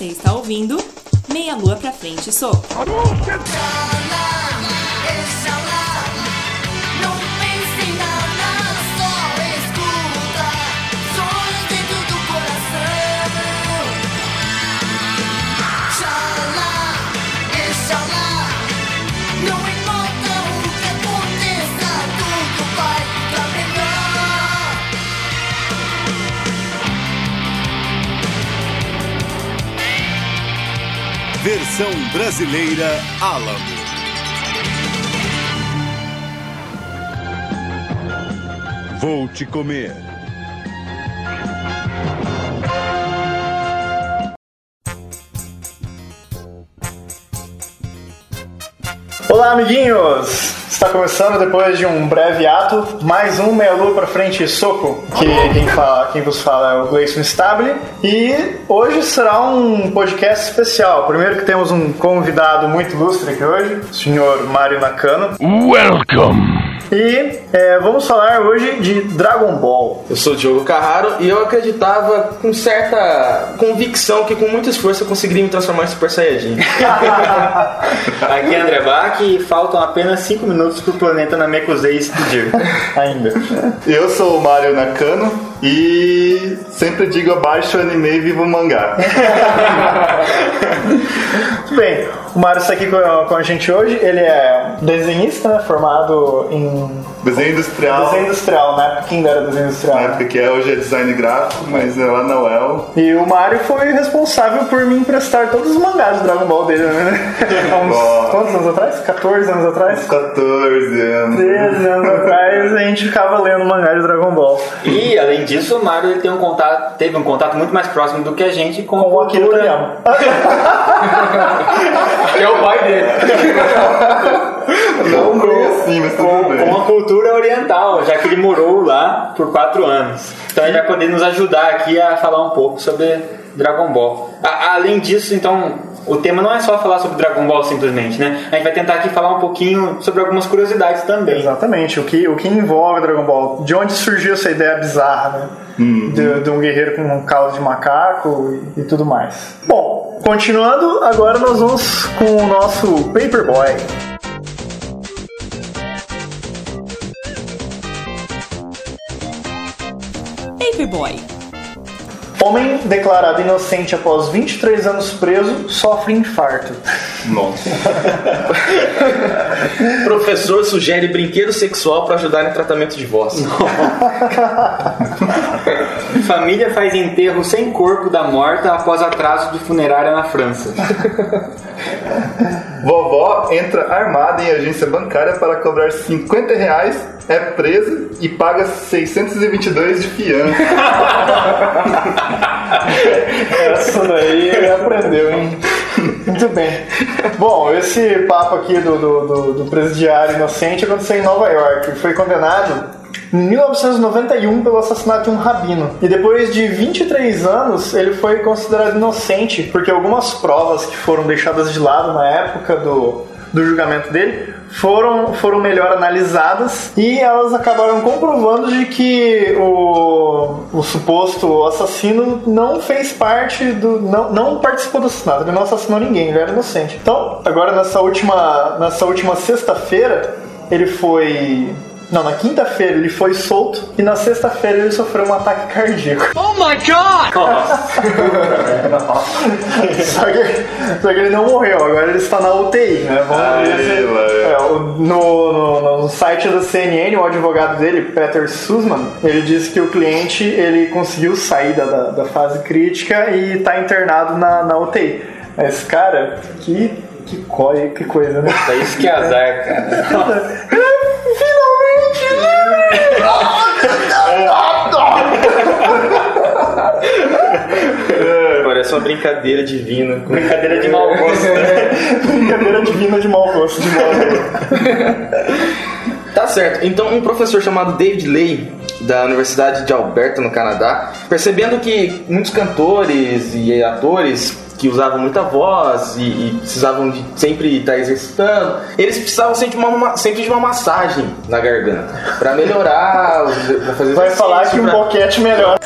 Você está ouvindo Meia Lua pra Frente Soco. Versão brasileira Alamo. Vou te comer. Olá, amiguinhos! Está começando depois de um breve ato, mais um Meia Lua pra Frente Soco, que quem, fala, quem vos fala é o Gleison Stable. E hoje será um podcast especial. Primeiro que temos um convidado muito ilustre aqui hoje, o senhor Mário Nakano. Welcome. E é, vamos falar hoje de Dragon Ball. Eu sou o Diogo Carraro e eu acreditava com certa convicção que com muito esforço eu conseguiria me transformar em Super Saiyajin. Aqui é André Bach e faltam apenas 5 minutos pro planeta Namekusei explodir. Ainda. Eu sou o Mário Nakano e sempre digo abaixo o anime e viva o mangá. Muito bem, o Mário está aqui com, com a gente hoje. Ele é desenhista, né, formado em Desenho industrial, desenho industrial, na época que ainda era desenho industrial. na né? época que é, hoje é design gráfico, mas é lá na UEL. E o Mário foi responsável por me emprestar todos os mangás de Dragon Ball dele, né? Há uns quantos anos atrás? 14 anos atrás? 14 anos. 13 anos atrás a gente ficava lendo mangá de Dragon Ball. E, além disso, o Mario ele tem um contato, teve um contato muito mais próximo do que a gente com, Com a o Akira cultura... Toriyama. que é o pai dele. Não foi assim, mas tudo Com, bem. com a cultura oriental, já que ele morou lá por 4 anos. Então ele vai poder nos ajudar aqui a falar um pouco sobre Dragon Ball. A- além disso, então, o tema não é só falar sobre Dragon Ball simplesmente, né? A gente vai tentar aqui falar um pouquinho sobre algumas curiosidades também. Exatamente, o que, o que envolve Dragon Ball. De onde surgiu essa ideia bizarra, né? De, de um guerreiro com um caldo de macaco e, e tudo mais. Bom, continuando, agora nós vamos com o nosso Paperboy. Paperboy. Homem declarado inocente após 23 anos preso sofre infarto. Nossa. Professor sugere brinquedo sexual para ajudar em tratamento de voz. Família faz enterro sem corpo da morta após atraso de funerária na França. Vovó entra armada em agência bancária para cobrar 50 reais, é presa e paga 622 de fiança. Essa daí ele aprendeu, hein? Muito bem. Bom, esse papo aqui do, do, do- do presidiário inocente aconteceu em Nova York. Foi condenado em 1991 pelo assassinato de um rabino. E depois de 23 anos, ele foi considerado inocente, porque algumas provas que foram deixadas de lado na época do, do julgamento dele foram, foram melhor analisadas e elas acabaram comprovando de que o, o suposto assassino não fez parte do. Não, não participou do assassinato, ele não assassinou ninguém, ele era inocente. Então, agora nessa última, nessa última sexta-feira, ele foi. Não, na quinta-feira ele foi solto e na sexta-feira ele sofreu um ataque cardíaco. só, que, só que ele não morreu, agora ele está na UTI, né? Vamos ver se- é, no, no- no site da CNN, o advogado dele, Peter Sussman, ele disse que o cliente ele conseguiu sair da, da, da fase crítica e está internado na, na UTI. Mas, cara, que, que, coi, que coisa, né? É isso que é azar, cara. Parece uma brincadeira divina. Brincadeira de mau gosto. né? Brincadeira divina de mau gosto. De mau gosto. Tá certo. Então, um professor chamado David Lay, da Universidade de Alberta, no Canadá, percebendo que muitos cantores e atores que usavam muita voz e, e precisavam de sempre estar exercitando, eles precisavam sempre de uma, sempre de uma massagem na garganta para melhorar, pra fazer Vai falar que exercício, um pra- boquete melhor.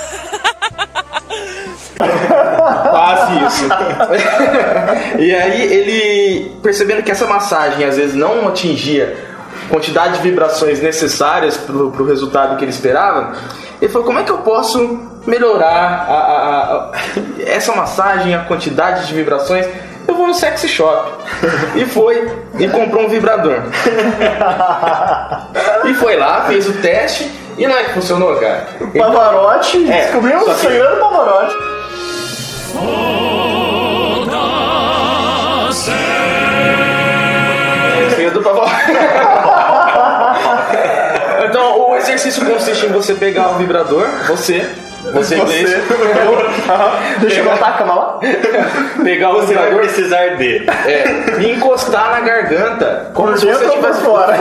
Quase isso. E aí ele, percebendo que essa massagem às vezes não atingia a quantidade de vibrações necessárias pro, pro resultado que ele esperava, ele falou, como é que eu posso melhorar a- a- a- essa massagem, a quantidade de vibrações? Eu vou no sexy shop. E foi e comprou um vibrador. E foi lá, fez o teste e não é que funcionou, cara. Pavarotti, É, descobrimos o que- segredo do Pavarotti. Segredo do Pavarotti. Exercício consiste em você pegar o vibrador, você, você, inglês, Deixa eu botar a cama lá. pegar o Você vai precisar de. é, e encostar na garganta, como Por se você dentro ou por tivesse fora?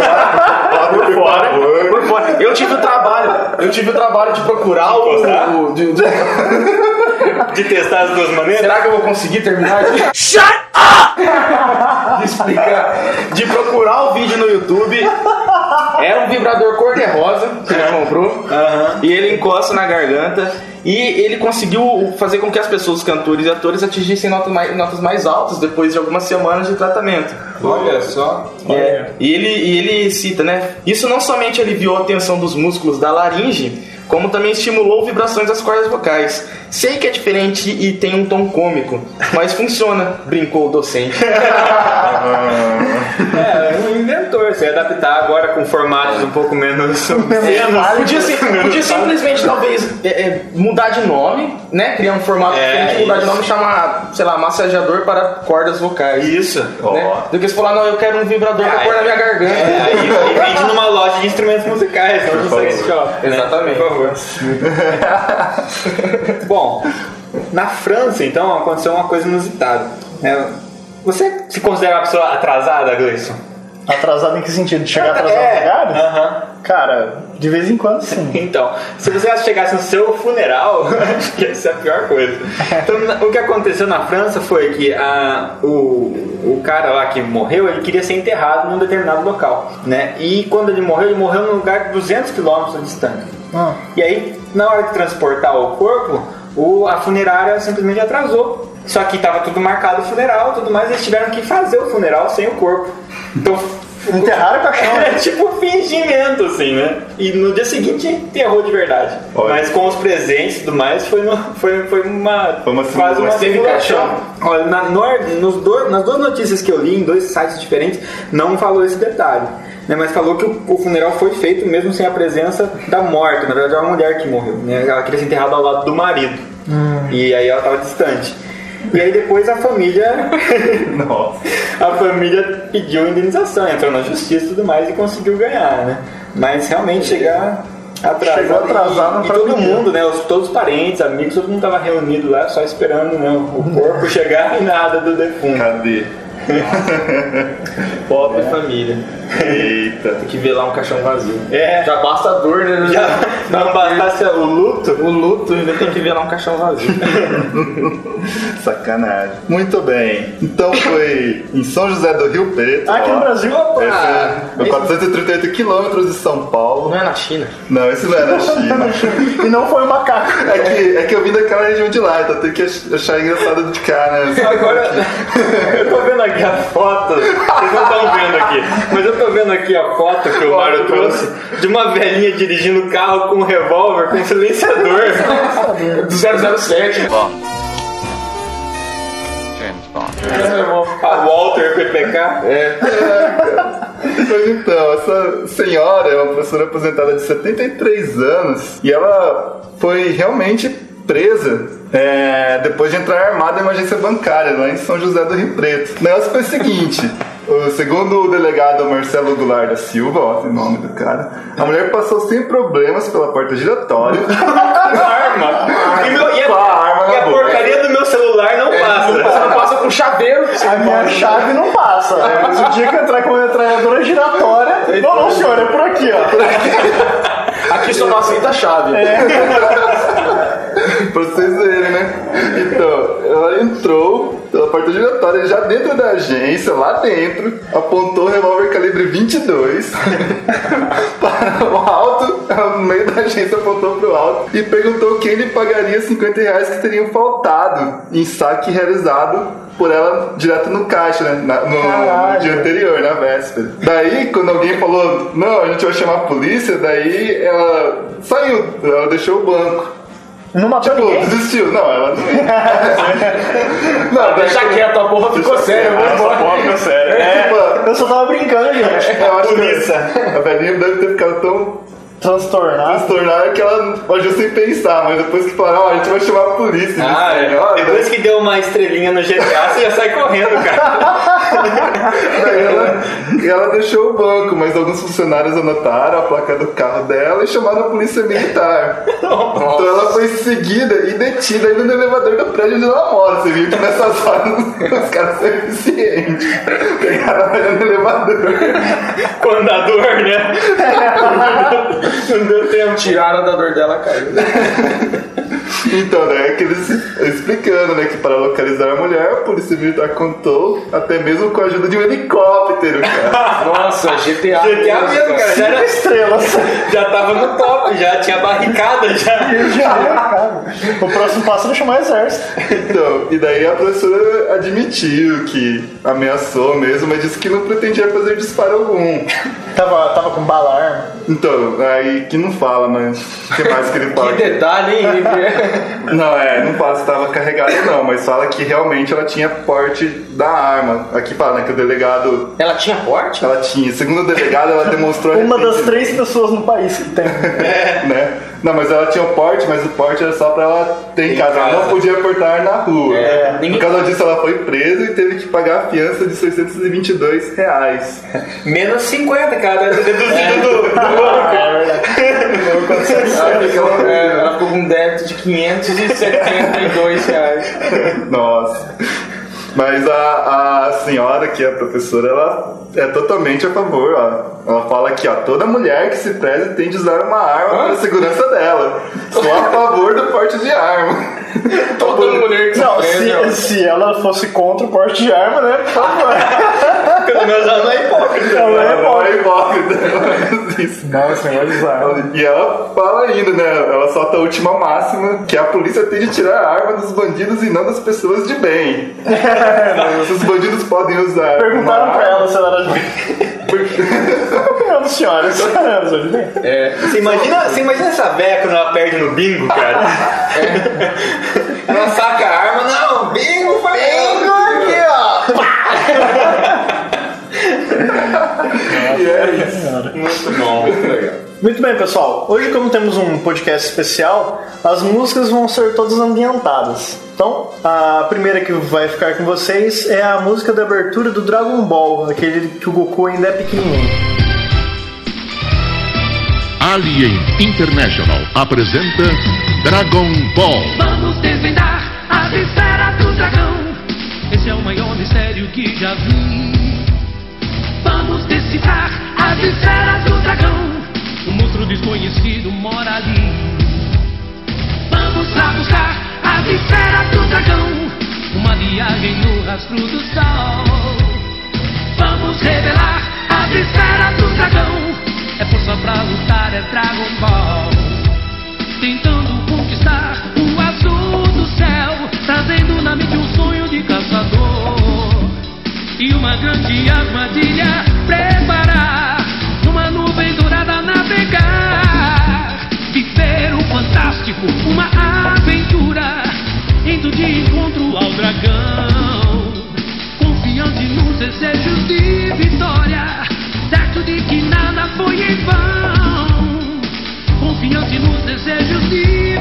por fora. Por fora. Eu tive o trabalho, eu tive o trabalho de procurar o. O- de- de- De testar as duas maneiras? Será que eu vou conseguir terminar? Shut up! De explicar. De procurar o vídeo no YouTube. Era um vibrador cor-de-rosa que ele comprou. E ele encosta na garganta. E ele conseguiu fazer com que as pessoas, cantores e atores, atingissem notas mais, notas mais altas depois de algumas semanas de tratamento. Olha só. É, e ele, e ele cita, né? Isso não somente aliviou a tensão dos músculos da laringe, como também estimulou vibrações das cordas vocais. Sei que é diferente e tem um tom cômico, mas funciona, brincou o docente. É, um inventor. Você ia adaptar agora com formatos um pouco menos. menos Podia, sim- podia simplesmente, talvez, é, é, mudar de nome, né? Criar um formato É, diferente, mudar de isso. nome e chamar, sei lá, massageador para cordas vocais. Isso. Né? Do que você falar, não, eu quero um vibrador pra É, pôr na minha garganta. É, aí, aí vende numa loja de instrumentos musicais, não sex shop. né? Exatamente. Por favor. Bom, na França, então, aconteceu uma coisa inusitada. né? Você se considera uma pessoa atrasada, Gleison? Atrasado em que sentido? De chegar atrasado É. no lugar? Aham. Cara, de vez em quando sim. Então, se você chegasse no seu funeral, acho que essa é a pior coisa. Então, o que aconteceu na França foi que a, o, o cara lá que morreu, ele queria ser enterrado num determinado local, né? E quando ele morreu, ele morreu num lugar de 200 quilômetros distante. Ah. E aí, na hora de transportar o corpo, o, a funerária simplesmente atrasou. Só que estava tudo marcado o funeral e tudo mais, eles tiveram que fazer o funeral sem o corpo. Então, Enterraram o caixão. é tipo fingimento, assim, né? E no dia seguinte enterrou de verdade. Olha. Mas com os presentes e tudo mais, foi, no- foi, foi uma. Foi uma quase uma simulação. Teve simulação. caixão? Olha, na, no- nos dois- nas duas notícias que eu li, em dois sites diferentes, não falou esse detalhe. Né, mas falou que o, o funeral foi feito mesmo sem a presença da morta. Na verdade, é uma mulher que morreu. Né? Ela queria ser enterrada ao lado do marido. E aí ela estava distante. E aí depois a família Nossa. a família pediu indenização, entrou na justiça e tudo mais e conseguiu ganhar, né? Mas realmente chegar atrasado. Chegou atrasado e, e todo mundo, né? Os, todos os parentes, amigos, todo mundo tava reunido lá só esperando né, o corpo chegar e nada do defunto. Cadê? Pobre família. Eita. Tem que lá um caixão vazio. É. Já basta a dor, né? Já não bastasse o luto. O luto ainda tem que lá um caixão vazio. Sacanagem. Muito bem. Então foi em São José do Rio Preto. Aqui ó. no Brasil. Esse é 438 quilômetros de São Paulo. Não é na China. Não, esse não é na China. E não foi um macaco. É que, é que eu vim daquela região de lá, então tem que ach- achar engraçado de cá, né? Agora, eu tô vendo aqui a foto, vocês não estão vendo aqui, mas eu tô vendo aqui a foto que o Mário trouxe de uma velhinha dirigindo o carro com um revólver, com um silenciador. Do 007. A Walter PPK. É. Mas então, essa senhora é uma professora aposentada de 73 anos e ela foi realmente presa é, depois de entrar armada em uma agência bancária lá em São José do Rio Preto. O negócio foi o seguinte. o- Segundo o delegado Marcelo Goulart da Silva, ó, tem o nome do cara, a mulher passou sem problemas pela porta giratória. Arma. E, meu, e a, Com a arma e a boca. porcaria do meu celular não passa. Você não passa com chaveiro. A minha chave não passa. Mas o dia que eu entrar com uma metralhadora giratória. Não, não, senhor, é por aqui, ó. Aqui só não aceita a chave. pra vocês verem, né? Então, ela entrou pela porta giratória, já dentro da agência, lá dentro, apontou o revólver calibre 22 para o alto, no meio da agência apontou para o alto e perguntou quem lhe pagaria 50 reais que teriam faltado em saque realizado por ela direto no caixa, né? Na- no, Caralho. dia anterior, na véspera. Daí, quando alguém falou, não, a gente vai chamar a polícia, daí ela saiu, ela deixou o banco. Não matou Tipo, ninguém. desistiu. Não, ela não não, Deixa quieto, a porra ficou séria. eu vou embora. Pô, ficou sério. É, tipo, Eu só tava brincando, gente. eu acho Polícia. que a velhinha deve ter ficado tão Transtornado. transtornada que ela agiu sem pensar, mas depois que falaram, ó, a gente vai chamar a polícia. Ah, disse, é. ó, Depois que deu uma estrelinha no GTA, você já sai correndo, cara. Daí ela, e ela deixou o banco, mas alguns funcionários anotaram a placa do carro dela e chamaram a polícia militar. Então ela foi seguida e detida ainda no elevador do prédio onde ela mora. Você viu que nessas horas os caras são eficientes. Pegaram ela no elevador. Com andador, né? Não deu tempo. Tiraram da dor dela, caiu. Então, né, que eles explicando, né, que para localizar a mulher, a polícia militar contou até mesmo com a ajuda de um helicóptero, cara. Nossa, GTA. GTA mesmo, cara. Já, era, Estrelas. já tava no top, já tinha barricada, já. O próximo passo é chamar o exército. Então, e daí a professora admitiu que ameaçou mesmo, mas disse que não pretendia fazer disparo algum. Tava, tava com bala arma. Então, aí que não fala, mas o que mais que ele fala? Que detalhe, hein? Não, é, não fala se estava carregado não, mas fala que realmente ela tinha porte da arma. Aqui fala, né, que o delegado, Ela tinha porte? ela tinha, segundo o delegado, ela demonstrou Uma das três pessoas no país que tem. né? Não, mas ela tinha o porte, mas o porte era só pra ela ter em Em casa, ela não casa. podia portar na rua. É, Por causa disso ela foi presa e teve que pagar a fiança de 622 reais. Menos 50, cara. Deduzido do, do banco. Ela ficou, é, ela ficou com um débito de 572 reais. Nossa. Mas a, a senhora, que é a professora, ela é totalmente a favor, ó. Ela fala que, ó, toda mulher que se preze tem de usar uma arma para a segurança dela. Sou a favor do porte de arma. Toda mulher que Não, se prende, ó. se, se ela fosse contra o porte de arma, né? Por favor. Menos ela não é hipócrita. Ela é Não é hipócrita. Não, esse negócio de arma. E ela fala ainda, né? Ela solta a última máxima, que a polícia tem de tirar a arma dos bandidos e não das pessoas de bem. Se os bandidos podem usar. Perguntaram pra ela se ela era de bem. Da senhora? Senhora de bem? Você imagina, você imagina essa véia quando ela perde no bingo, cara? Ela saca a arma, não, bingo foi bingo aqui, ó. E é isso. Muito bom, muito legal. Muito bem, pessoal. Hoje, como temos um podcast especial, as músicas vão ser todas ambientadas. Então, a primeira que vai ficar com vocês é a música da abertura do Dragon Ball, aquele que o Goku ainda é pequenininho. Alien International apresenta Dragon Ball. Vamos desvendar as esferas do dragão. Esse é o maior mistério que já vi. Decifrar as esferas do dragão. Um monstro desconhecido mora ali. Vamos lá buscar as esferas do dragão. Uma viagem no rastro do sol. Vamos revelar as esferas do dragão. É força pra lutar, é Dragon Ball tentando conquistar o azul do céu, trazendo na mente um sonho de caçador e uma grande armadilha preparar, numa nuvem dourada navegar, viver o fantástico, uma aventura, indo de encontro ao dragão, confiante nos desejos de vitória, certo de que nada foi em vão confiante nos desejos de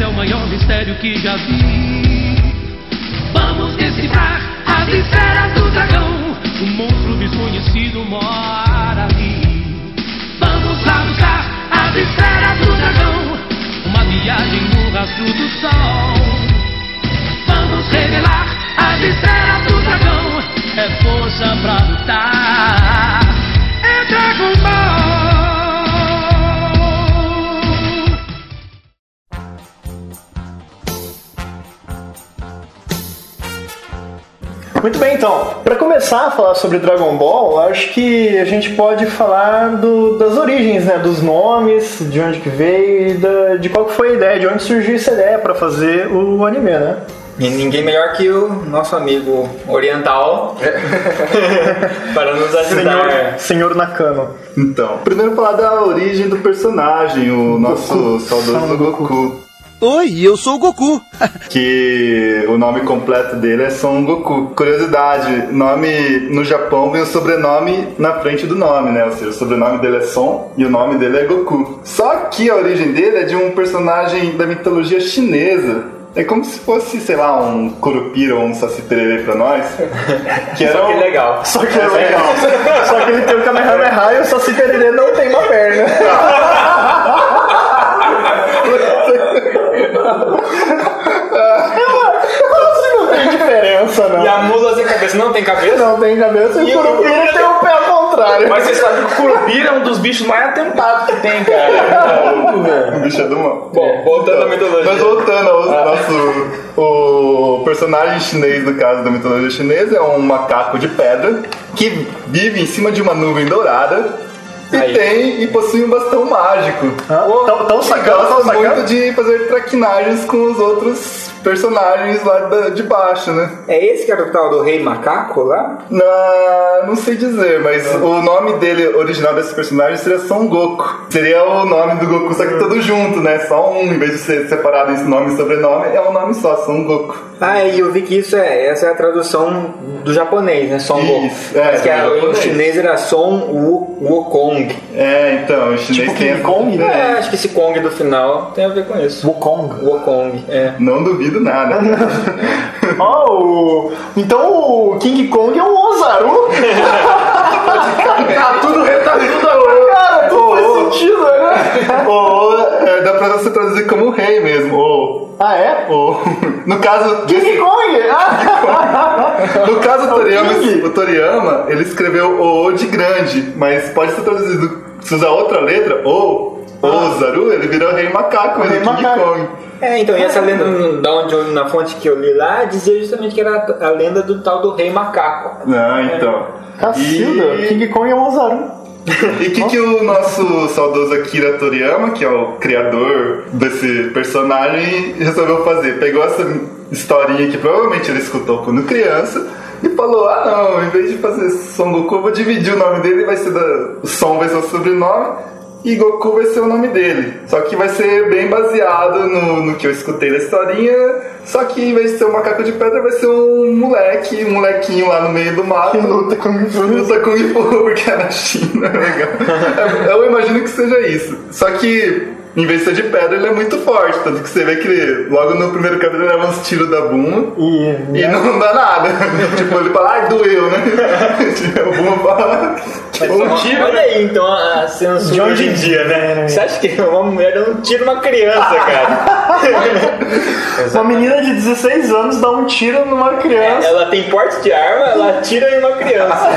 Esse é o maior mistério que já vi. Vamos decifrar as esferas do dragão. Um monstro desconhecido mora ali. Vamos lá buscar as esferas do dragão. Uma viagem no rastro do sol. Vamos revelar as esferas do dragão. É força pra lutar. Muito bem, então. Pra começar a falar sobre Dragon Ball, acho que a gente pode falar do- das origens, né? Dos nomes, de onde que veio e da- de qual que foi a ideia, de onde surgiu essa ideia pra fazer o anime, né? E ninguém melhor que o nosso amigo oriental para nos ajudar. Senhor Nakano. Então, primeiro falar da origem do personagem, o nosso saudoso Goku. Oi, eu sou o Goku. que o nome completo dele é Son Goku. Curiosidade, nome no Japão vem o sobrenome na frente do nome, né? Ou seja, o sobrenome dele é Son e o nome dele é Goku. Só que a origem dele é de um personagem da mitologia chinesa. É como se fosse, sei lá, um Curupira ou um Saci Pererê pra nós. Que era Só que um- legal. Só que é legal. Só que ele tem o Kamehameha e o Saci Pererê não tem uma perna. Assim não tem diferença, não. E a mula sem cabeça não tem cabeça? Não tem cabeça e E o Curupira tem o pé ao contrário. Mas vocês sabem que o Curupira é um dos bichos mais atentados que tem, cara. O bicho é do mal. Bom, voltando à mitologia. Mas voltando ao nosso. O personagem chinês, no caso da mitologia chinesa, é um macaco de pedra que vive em cima de uma nuvem dourada. E Aí. tem e possui um bastão mágico. Tão, tão E sacando, tão gosta muito sacando. de fazer traquinagens com os outros personagens lá da- de baixo, né? É esse que era o tal do rei macaco lá? Na, não sei dizer, mas o nome dele, original desse personagem, seria Son Goku. Seria o nome do Goku, só que todo junto, né? Só um, em vez de ser separado em nome e sobrenome, é um nome só, Son Goku. Ah, e eu vi que isso é, essa é a tradução do japonês, né? Son Goku. Isso, é, Mas que a- o japonês. chinês era Son Wu- Wukong. É, então, o chinês Tipo tem Kong, né? É, acho que esse Kong do final tem a ver com isso. Wukong. Wukong, é. Não duvido nada. Ó, o... então o King Kong é um Ozaru? tá tudo retalhado. Cara, tudo faz sentido, né? Ou é, dá pra você traduzir como rei mesmo. Ou. Ah, é? ou no caso King desse, Kong! Ah! no caso do Toriyama, King. o Toriyama, ele escreveu o O de grande, mas pode ser traduzido se usar outra letra, ou Ozaru, ele virou rei macaco, ele Rei é King macaco. Kong. É, então, e essa lenda, hum, da onde eu, na fonte que eu li lá, dizia justamente que era a lenda do tal do rei macaco. Ah, então. Cacilda, E- King Kong é um Ozaru. E o que, que o nosso saudoso Akira Toriyama, que é o criador desse personagem, resolveu fazer? Pegou essa historinha que provavelmente ele escutou quando criança e falou: Ah, não, em vez de fazer Son Goku, eu vou dividir o nome dele, vai ser da... o Son vai ser o sobrenome. E Goku vai ser o nome dele. Só que vai ser bem baseado no, no que eu escutei da historinha. Só que em vez de ser um macaco de pedra, vai ser um moleque, um molequinho lá no meio do mato. Que luta Kung Fu. Luta Kung Fu, porque é na China, legal. Eu imagino que seja isso. Só que, em vez de ser de pedra, ele é muito forte. Tanto que você vê que logo no primeiro capítulo, ele leva uns tiros da Buma E, e não dá nada. tipo, ele fala, ai, doeu, né? o Buma fala. Um tiro, olha aí, então, a censura De hoje em dia, né? é, Você acha que uma mulher dá um tiro numa criança, cara? Uma menina de 16 anos dá um tiro numa criança. Ela tem porte de arma, ela atira em uma criança.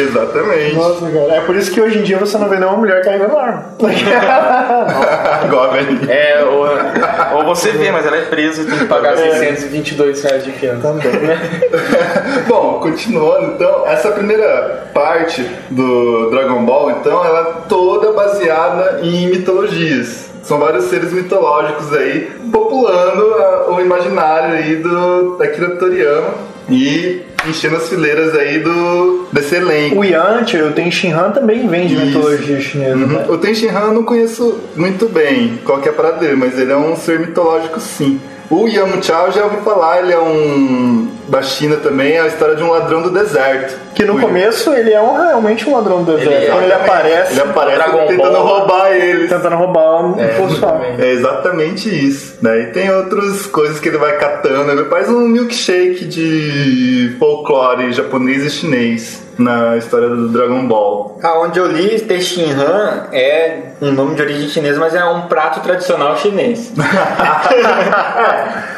Exatamente. Nossa, cara. É por isso que hoje em dia você não vê nenhuma mulher carregando arma. Igual a. É, ou, ou você vê, mas ela é presa e tem que pagar 622 reais de fiança. Bom, continuando então, essa primeira parte do Dragon Ball, então, ela é toda baseada em mitologias. São vários seres mitológicos aí populando a- o imaginário aí do Akira Toriyama e enchendo as fileiras aí do desse elenco. O Yanti, o Ten Shinhan também vem de Isso. mitologia chinesa, Uhum. né? O Ten Shinhan eu não conheço muito bem qual que é a parada dele, mas ele é um ser mitológico sim. O Yamcha eu já ouvi falar, ele é um da China também, é a história de um ladrão do deserto. Que no começo ele é um, realmente um ladrão do deserto. Ele- Quando ele aparece, Ele aparece Dragon tentando Ball. roubar ele. tentando roubar um pessoal. É exatamente isso. Daí tem outras coisas que ele vai catando. Ele faz um milkshake de folclore japonês e chinês na história do Dragon Ball. Aonde eu li, Texinhan é um nome de origem chinesa, mas é um prato tradicional chinês.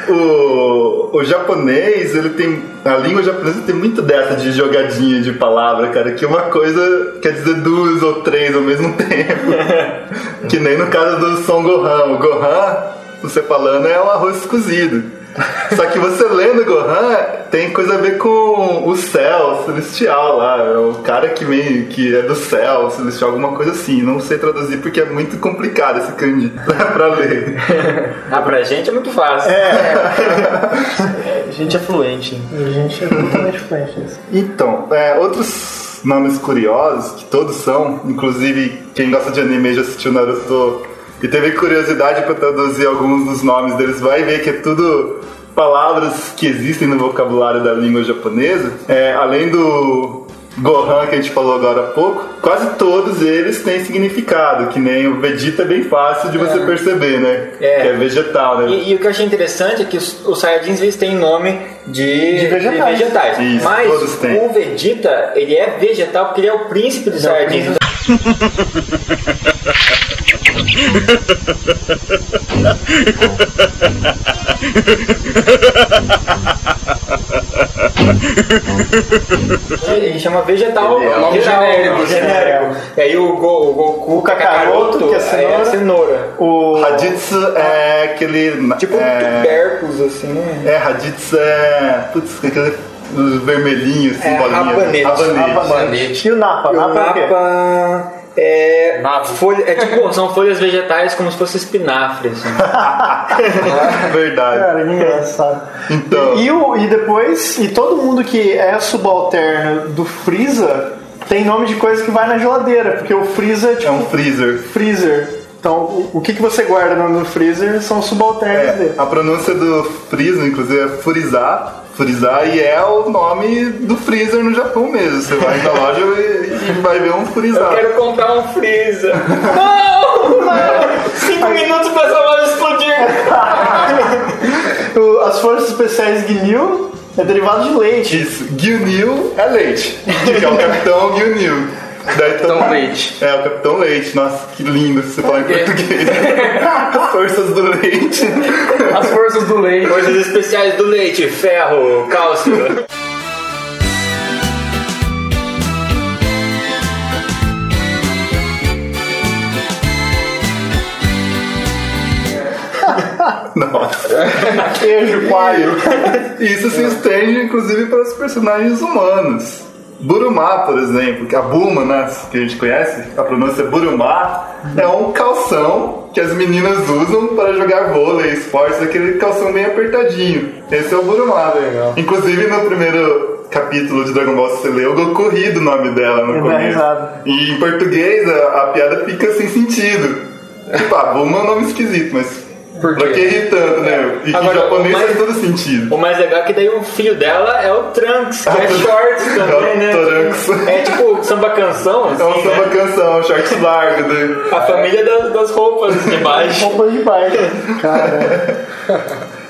O, o japonês, ele tem. A língua japonesa tem muito dessa de jogadinha de palavra, cara, que uma coisa quer dizer duas ou três ao mesmo tempo. que nem no caso do Son Gohan. O Gohan, você falando, é um arroz cozido. Só que você lendo Gohan tem coisa a ver com o céu celestial lá. É o cara que vem, que é do céu celestial, alguma coisa assim. Não sei traduzir porque é muito complicado esse kanji pra ler. Ah, pra gente é muito fácil. A gente é fluente. A gente é totalmente fluente nisso. Então, é, outros nomes curiosos, que todos são, inclusive quem gosta de anime já assistiu Naruto e teve curiosidade para traduzir alguns dos nomes deles, vai ver que é tudo palavras que existem no vocabulário da língua japonesa. É, além do Gohan que a gente falou agora há pouco, quase todos eles têm significado, que nem o Vegeta é bem fácil de você perceber, né? É. Que é vegetal, né? E, e o que eu achei interessante é que os, os Saiyajins eles têm nome de, De vegetais. Isso, Mas todos têm. o Vegeta, ele é vegetal porque ele é o príncipe dos Saiyajins. Ele chama vegetal. Ele é um genérico, genérico. E aí o, Go, o Goku, O Kakaroto, que é cenoura. é cenoura. O... Raditsu é aquele. Tipo um é, tubercus, assim, né? É, Raditsu é. Putz, aquele vermelhinho, assim, É, bolinha. rabanete. Rabanete. Rabanete. E o Napa? E o Napa é? Napa é, Napa. folha, é tipo, são folhas vegetais como se fosse espinafre. Assim. Verdade. Cara, que engraçado. Então. E, o, e depois, e todo mundo que é subalterno do Freeza tem nome de coisa que vai na geladeira, porque o Freeza é É tipo um freezer. freezer. Então, o, o que, que você guarda no, freezer são os subalternos É, dele. a pronúncia do freezer, inclusive, é furizar. Furizar e é o nome do freezer no Japão mesmo. Você vai na loja e, e vai ver um Eu furizar. quero comprar um freezer. Não! Não! Cinco minutos pra essa loja explodir. As forças especiais Gnil é derivado de leite. Isso, Gilnil é leite. Que é o Capitão. Daí Capitão Leite. É, o Capitão Leite. Nossa, que lindo você falar em português. As forças do leite. As forças do leite. Coisas especiais do leite, ferro, cálcio. Nossa. Queijo, coalho. Isso se estende, inclusive, para os personagens humanos. Burumá, por exemplo, que a Buma, né, que a gente conhece, a pronúncia Burumá, é um calção que as meninas usam para jogar vôlei, esportes, aquele calção bem apertadinho. Esse é o Burumá. Legal. Inclusive, no primeiro capítulo de Dragon Ball, você lê, o Goku ri do nome dela no começo. E em português, a, a piada fica sem sentido. Tipo, a Buma é um nome esquisito, mas... Por quê? Pra que rir tanto, né? E Agora, em japonês mas- faz todo sentido. O mais legal é que daí o filho dela é o Trunks, que Ah, é o- shorts também, é o né? Trunks. É tipo samba canção, assim, É um samba né? canção, shorts largo. Né? A família das, das roupas de baixo. Roupa de baixo. Cara,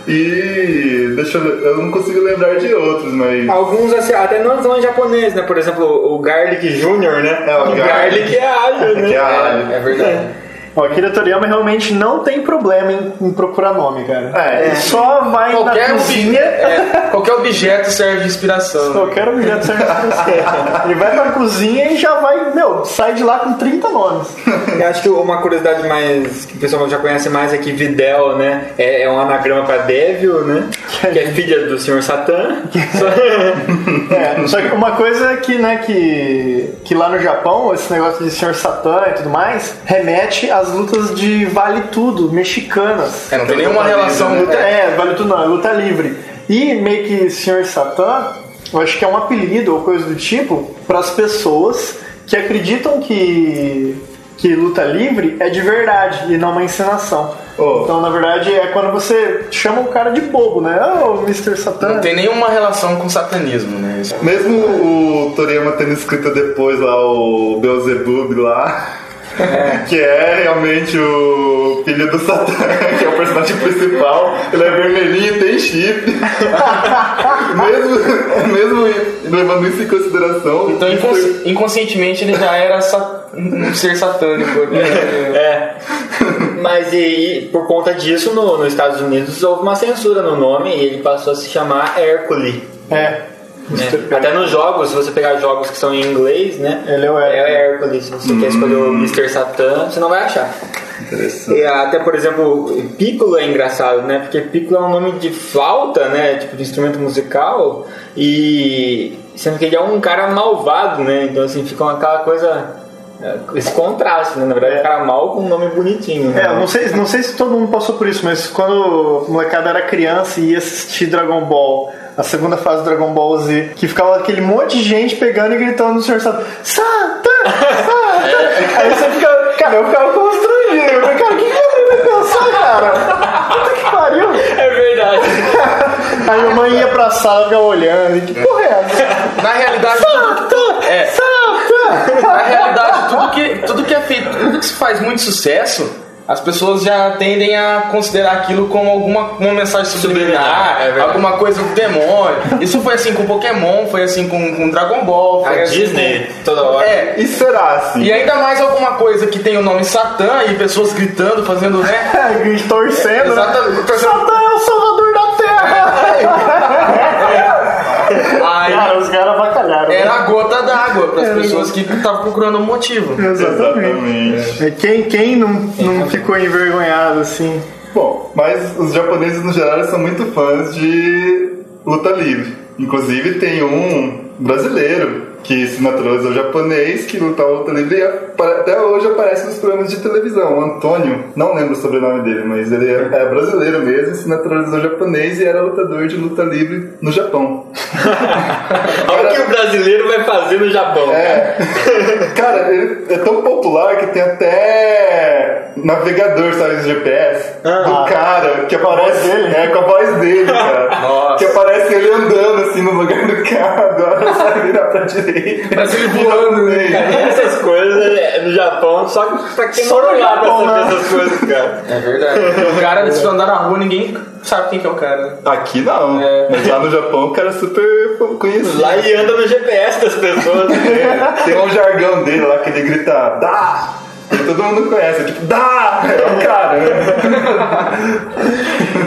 E deixa eu ver, eu não consigo lembrar de outros, mas. Alguns assim, até não são em japonês, né? Por exemplo, o Garlic Jr., né? É, o Garlic. é alho, né? Que é alho. É verdade. O Akira Toriyama realmente não tem problema em, em procurar nome, cara. É. Ele só vai Qualquer, na cozinha. é, qualquer objeto serve de inspiração. Qualquer objeto serve pra você. Ele vai pra cozinha e já vai, meu, sai de lá com 30 nomes. Eu acho que uma curiosidade mais que o pessoal já conhece mais é que Videl, né? É, é um anagrama pra Devil, né? Que é filha do Sr. Satã. É, só que uma coisa que, né, que, que lá no Japão, esse negócio de Sr. Satã e tudo mais, remete às lutas de Vale Tudo, mexicanas. É, não tem nenhuma relação. Luta- é, Vale Tudo não, é luta livre. E meio que Sr. Satã, eu acho que é um apelido ou coisa do tipo para as pessoas que acreditam que, que luta livre é de verdade e não uma encenação. Oh. Então, na verdade, é quando você chama o cara de bobo, né? Oh, Mr. Satã. Não tem nenhuma relação com satanismo, né? Mesmo o Toriyama tendo escrito depois lá o Beelzebub lá. Que é realmente o filho do Satã, que é o personagem principal. Ele é vermelhinho e tem chifre. mesmo, mesmo levando isso em consideração. Então, incons- inconscientemente, ele já era um ser satânico. né? É. Mas e, e por conta disso, no, nos Estados Unidos houve uma censura no nome e ele passou a se chamar Hércules. É. né? Até nos jogos, se você pegar jogos que são em inglês, né? Ele é o Hércules. É o Hércules. Se você quer escolher o Mr. Satan, você não vai achar. Interessante. E até, por exemplo, Piccolo é engraçado, né? Porque Piccolo é um nome de flauta, né? Tipo, de instrumento musical. E sendo que ele é um cara malvado, né? Então, assim, fica aquela coisa... é, Esse contraste, né? Na verdade, um cara mal com um nome bonitinho. né? É, não sei, não sei se todo mundo passou por isso, mas quando o molecada era criança e ia assistir Dragon Ball, a segunda fase do Dragon Ball Z, que ficava aquele monte de gente pegando e gritando no Senhor Sato, Satan! Satan! Aí você fica, cara, eu ficava constrangido. Eu falei, cara, o que que eu pensar, cara? Puta que pariu! É verdade. Aí minha mãe ia pra sala, ficava olhando, e que porra é essa? Na realidade, tudo, é, Satan! na realidade tudo, que, tudo que é feito, tudo que se faz muito sucesso, as pessoas já tendem a considerar aquilo como alguma uma mensagem subliminar, É alguma coisa do demônio. Isso foi assim com Pokémon, foi assim com, com Dragon Ball, foi A assim Disney, toda hora. É, E será assim? e ainda mais alguma coisa que tem o nome Satã e pessoas gritando, fazendo, né? É, torcendo, né? Exatamente, torcendo. Satan é o salvador da terra! Aí Cara, os caras avacalharam. era a gota d'água para as pessoas que estavam procurando um motivo. Exatamente. Exatamente. É, Quem, quem não, não ficou envergonhado assim? Bom, mas os japoneses no geral são muito fãs de luta livre. Inclusive tem um brasileiro que se naturalizou japonês que lutava luta livre e até hoje aparece nos programas de televisão. O Antônio, não lembro o sobrenome dele, mas ele é, é brasileiro mesmo, se naturalizou japonês e era lutador de luta livre no Japão. Olha o que o brasileiro vai fazer no Japão. É. Cara, ele é tão popular que tem até navegador, sabe, de GPS do cara que aparece dele? É, com a voz dele, cara. Nossa. Que aparece ele andando assim no lugar do carro, agora sabe virar pra direita. Parece ele voando, né, Cara, essas coisas é, no Japão, só pra quem Só no lá pra Japão, saber né? essas coisas, cara. É verdade. O cara, se andar na rua, ninguém sabe quem que é o cara. Aqui não, É. mas lá no Japão o cara é super conhecido. Lá ele anda no GPS das pessoas. né? Tem um jargão dele lá que ele grita, dá! Todo mundo conhece, tipo, dá! É o cara, né?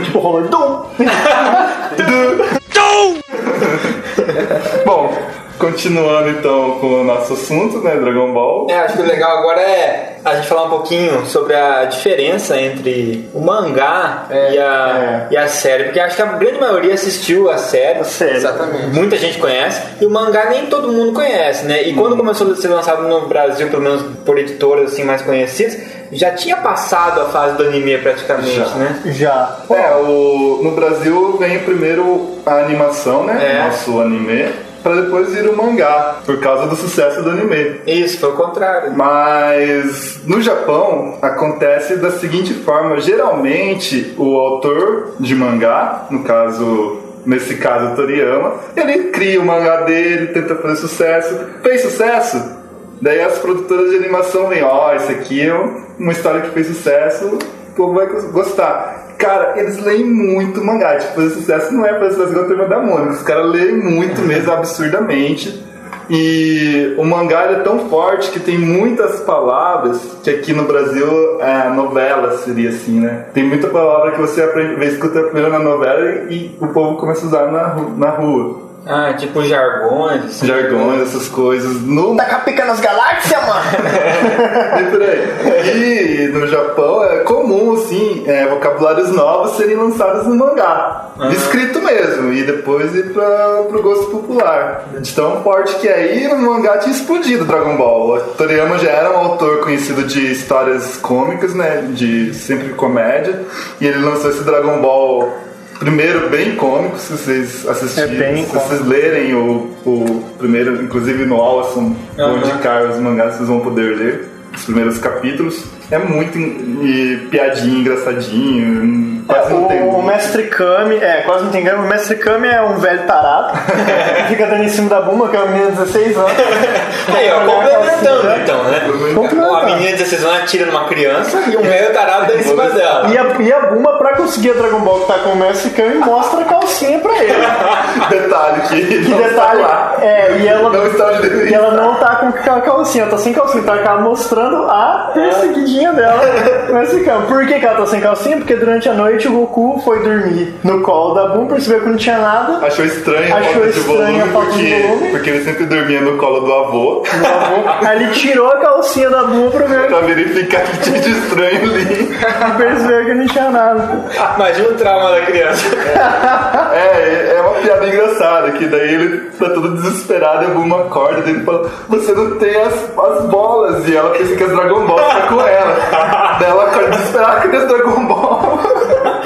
Tipo, Robert Doom. Bom, continuando então com o nosso assunto, né? Dragon Ball. É, acho que o legal agora é a gente falar um pouquinho sobre a diferença entre o mangá e, a, e a série, porque acho que a grande maioria assistiu a série. série. Exatamente. Muita gente conhece, e o mangá nem todo mundo conhece, né? E quando começou a ser lançado no Brasil, pelo menos por editoras assim mais conhecidas, já tinha passado a fase do anime praticamente, Já. né? Já. É, o, no Brasil vem primeiro a animação, né? É. Nosso anime, pra depois vir o mangá, por causa do sucesso do anime. Isso, foi o contrário. Mas no Japão acontece da seguinte forma: geralmente o autor de mangá, no caso, nesse caso Toriyama, ele cria o mangá dele, tenta fazer sucesso, fez sucesso. Daí as produtoras de animação vêm, ó, esse aqui é uma história que fez sucesso, o povo vai gostar. Cara, eles leem muito mangá. Tipo, fazer sucesso não é fazer sucesso igual a turma da Mônica. Os caras leem muito mesmo, absurdamente. E o mangá é tão forte que tem muitas palavras que aqui no Brasil é novela seria assim, né? Tem muita palavra que você aprende, escuta primeiro na novela e o povo começa a usar na, na rua. Ah, tipo jargões. assim. Jargões, essas coisas. No Taca pica nas galáxias, mano! e por aí. E no Japão é comum, assim, é, vocabulários novos serem lançados no mangá. Escrito mesmo, e depois ir pra, pro gosto popular. De tão forte que é. E no mangá tinha explodido Dragon Ball. O Toriyama já era um autor conhecido de histórias cômicas, né? De sempre comédia. E ele lançou esse Dragon Ball. Primeiro, bem cômico, se vocês assistirem, É bem se vocês lerem o, o primeiro, inclusive no Awesome, vou Aham. indicar os mangás, vocês vão poder ler os primeiros capítulos. É muito e piadinha, engraçadinho, quase não tem. O, Mestre Kami, é, quase não tem o Mestre Kami é um velho tarado que fica dando em cima da Buma, que é uma menina de 16 anos. Aí, ó, complementando então, né? Complementando. A menina de 16 anos atira numa criança e um velho tarado dá em cima dela. E a, e a Buma, pra conseguir a Dragon Ball que tá com o Mestre Kami, mostra a calcinha pra ele. Detalhe que Que não detalhe, é, e ela, Não está e ela não tá com aquela calcinha, ela tá sem calcinha, então ela acaba mostrando a perseguidinha dela nesse campo. Por que, que ela tá sem calcinha? Porque durante a noite o Goku foi dormir no colo da Boom, percebeu que não tinha nada. Achou estranho a Achou falta de estranho a volume porque, volume. porque ele sempre dormia no colo do avô Aí ele tirou a calcinha da Boom pra ver pra verificar que tinha de estranho ali. e percebeu que não tinha nada. Imagina o trauma da criança. É, é uma piada engraçada, que daí ele tá todo desesperado e a Bulma acorda e ele fala, você não tem as, as bolas. E ela pensa que as Dragon Ball tá com ela. daí ela acorda desesperada, cadê as Dragon Ball?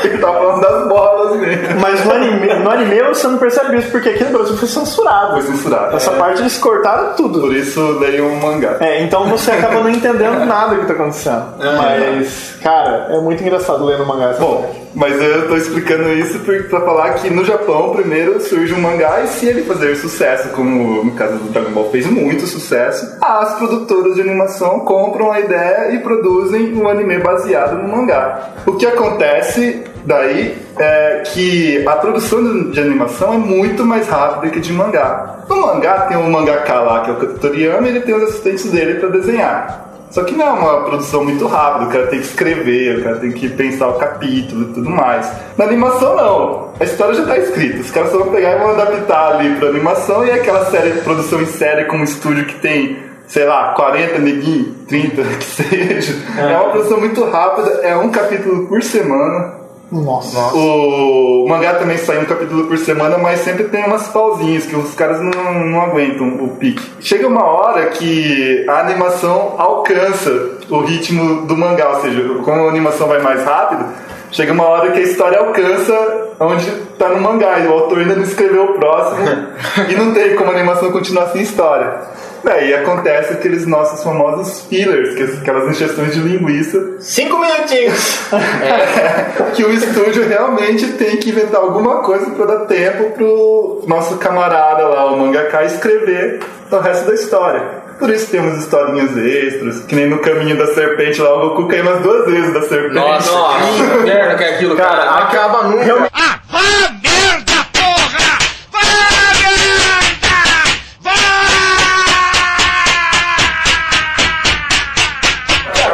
Ele tá falando das bolas mesmo. Mas no anime, no anime você não percebe isso, porque aqui no Brasil foi censurado. Foi censurado. Essa É. parte eles cortaram tudo. Por isso leio um mangá. É, então você acaba não entendendo nada que tá acontecendo. Mas, cara, é muito engraçado ler no mangá essa Bom, parte. mas eu tô explicando isso pra falar que no Japão primeiro surge um mangá e se ele fazer sucesso, como no caso do Dragon Ball fez muito sucesso, as produtoras de animação compram a ideia e produzem um anime baseado no mangá. O que acontece daí é que a produção de- de animação é muito mais rápida que de mangá. No mangá tem um mangaka lá, que é o Toriyama, e ele tem os assistentes dele pra desenhar. Só que não é uma produção muito rápida, o cara tem que escrever, o cara tem que pensar o capítulo e tudo mais. Na animação não, a história já está escrita, os caras só vão pegar e vão adaptar ali pra animação e é aquela série, produção em série com um estúdio que tem, sei lá, 40 neguinhos, 30, que seja. É uma produção muito rápida, é um capítulo por semana. Nossa. O mangá também sai um capítulo por semana, mas sempre tem umas pausinhas que os caras não, não aguentam o pique. Chega uma hora que a animação alcança o ritmo do mangá, ou seja, como a animação vai mais rápido, chega uma hora que a história alcança onde tá no mangá e o autor ainda não escreveu o próximo e não tem como a animação continuar sem história. Daí acontece aqueles nossos famosos fillers, que é aquelas injeções de linguiça Cinco minutinhos. que o estúdio realmente tem que inventar alguma coisa para dar tempo pro nosso camarada lá, o mangaka, escrever o resto da história. Por isso temos historinhas extras, que nem no caminho da serpente lá, o Goku caiu umas duas vezes da serpente. Nossa, que merda que é aquilo, cara. Não acaba nunca.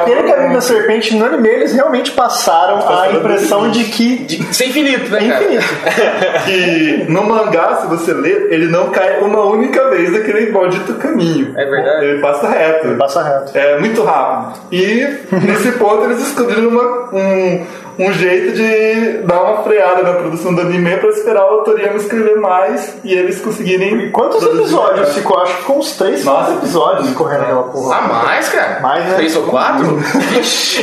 Aquele caminho da serpente no anime, eles realmente passaram a impressão de que. Isso é infinito, né, É infinito. que no mangá, se você ler, ele não cai uma única vez daquele maldito caminho. É verdade? Ele passa reto. Ele passa reto. É muito rápido. E nesse ponto eles descobriram uma- um, um jeito de dar uma freada na produção do anime pra esperar o Toriyama escrever mais e eles conseguirem. Quantos produzir episódios mais. ficou? Acho que ficou uns 3, Nossa. 4 episódios correndo aquela porra. Ah, mais, cara? Mais, né? Três ou quatro? Vixe,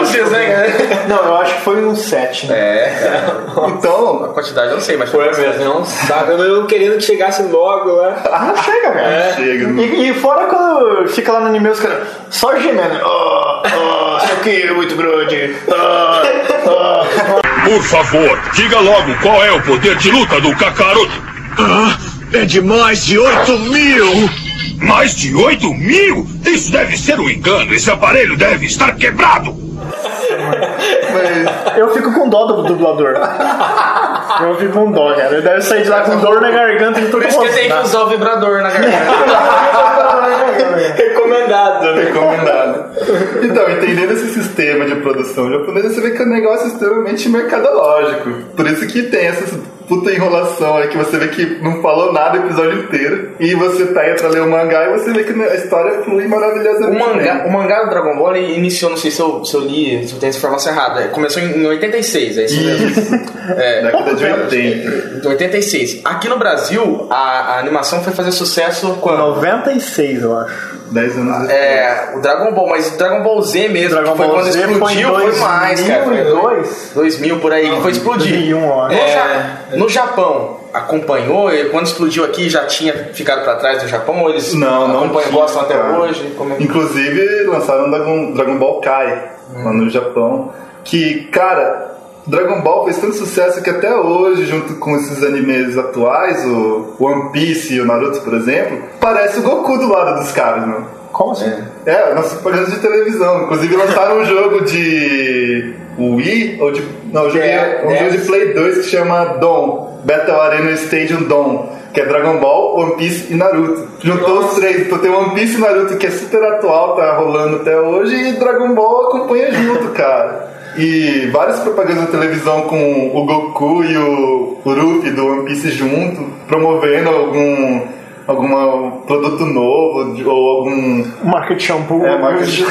dúzias, né? Não, eu acho que foi uns 7, né? É, Então, a quantidade eu não sei, mas Foi mesmo, não sabe? Eu querendo que chegasse logo lá. Ah, não chega, cara. chega. E, e fora quando fica lá no anime, os caras só gemendo. Oh, oh, isso aqui é muito grande. Oh, oh. Por favor, diga logo qual é o poder de luta do Kakaroto. É de mais de 8 mil! Mais de 8 mil? Isso deve ser um engano. Esse aparelho deve estar quebrado. Eu fico com dó do dublador. Eu fico com dó, cara. Ele deve sair de lá com dor na garganta e todo por isso que tem que usar o vibrador na garganta. Recomendado, né? recomendado. Então, entendendo esse sistema de produção japonesa, você vê que é um negócio extremamente mercadológico. Por isso que tem essas puta enrolação aí que você vê que não falou nada o episódio inteiro. E você pega pra ler o mangá e você vê que a história flui O maravilhosamente. mangá, bem. o mangá do Dragon Ball ele iniciou, não sei se eu, se eu li, se eu tenho essa informação errada. Começou em, em 86, é isso mesmo. É, Década de 80. em 86. Aqui no Brasil, a, a animação foi fazer sucesso quando? 96, eu acho. 10 anos depois. É, o Dragon Ball, mas o Dragon Ball Z mesmo, Dragon que foi Ball quando Z foi explodiu, foi, mais, cara. Foi 2002? 2000 por aí, que foi explodir. 2001, eu acho. No, Ja- no Japão, acompanhou? E quando explodiu aqui, já tinha ficado pra trás do Japão? Ou eles Não, não acompanham, tinha, gostam até cara. hoje? Como é que- Inclusive, lançaram Dragon, Dragon Ball Kai lá no Japão. Que, cara, Dragon Ball fez tanto sucesso que até hoje, junto com esses animes atuais, o One Piece e o Naruto, por exemplo, parece o Goku do lado dos caras, não? Como assim? É, nas propagandas de televisão. Inclusive lançaram um jogo de Wii, ou de. Não, um jogo, É, um é. jogo de Play 2 que chama Dom. Battle Arena Stadium Dom. Que é Dragon Ball, One Piece e Naruto. Juntou os três. Então tem One Piece e Naruto que é super atual, tá rolando até hoje, e Dragon Ball acompanha junto, cara. E várias propagandas na televisão com o Goku e o, Luffy do One Piece junto, promovendo algum algum produto novo ou algum Marca de shampoo. é, marca, de,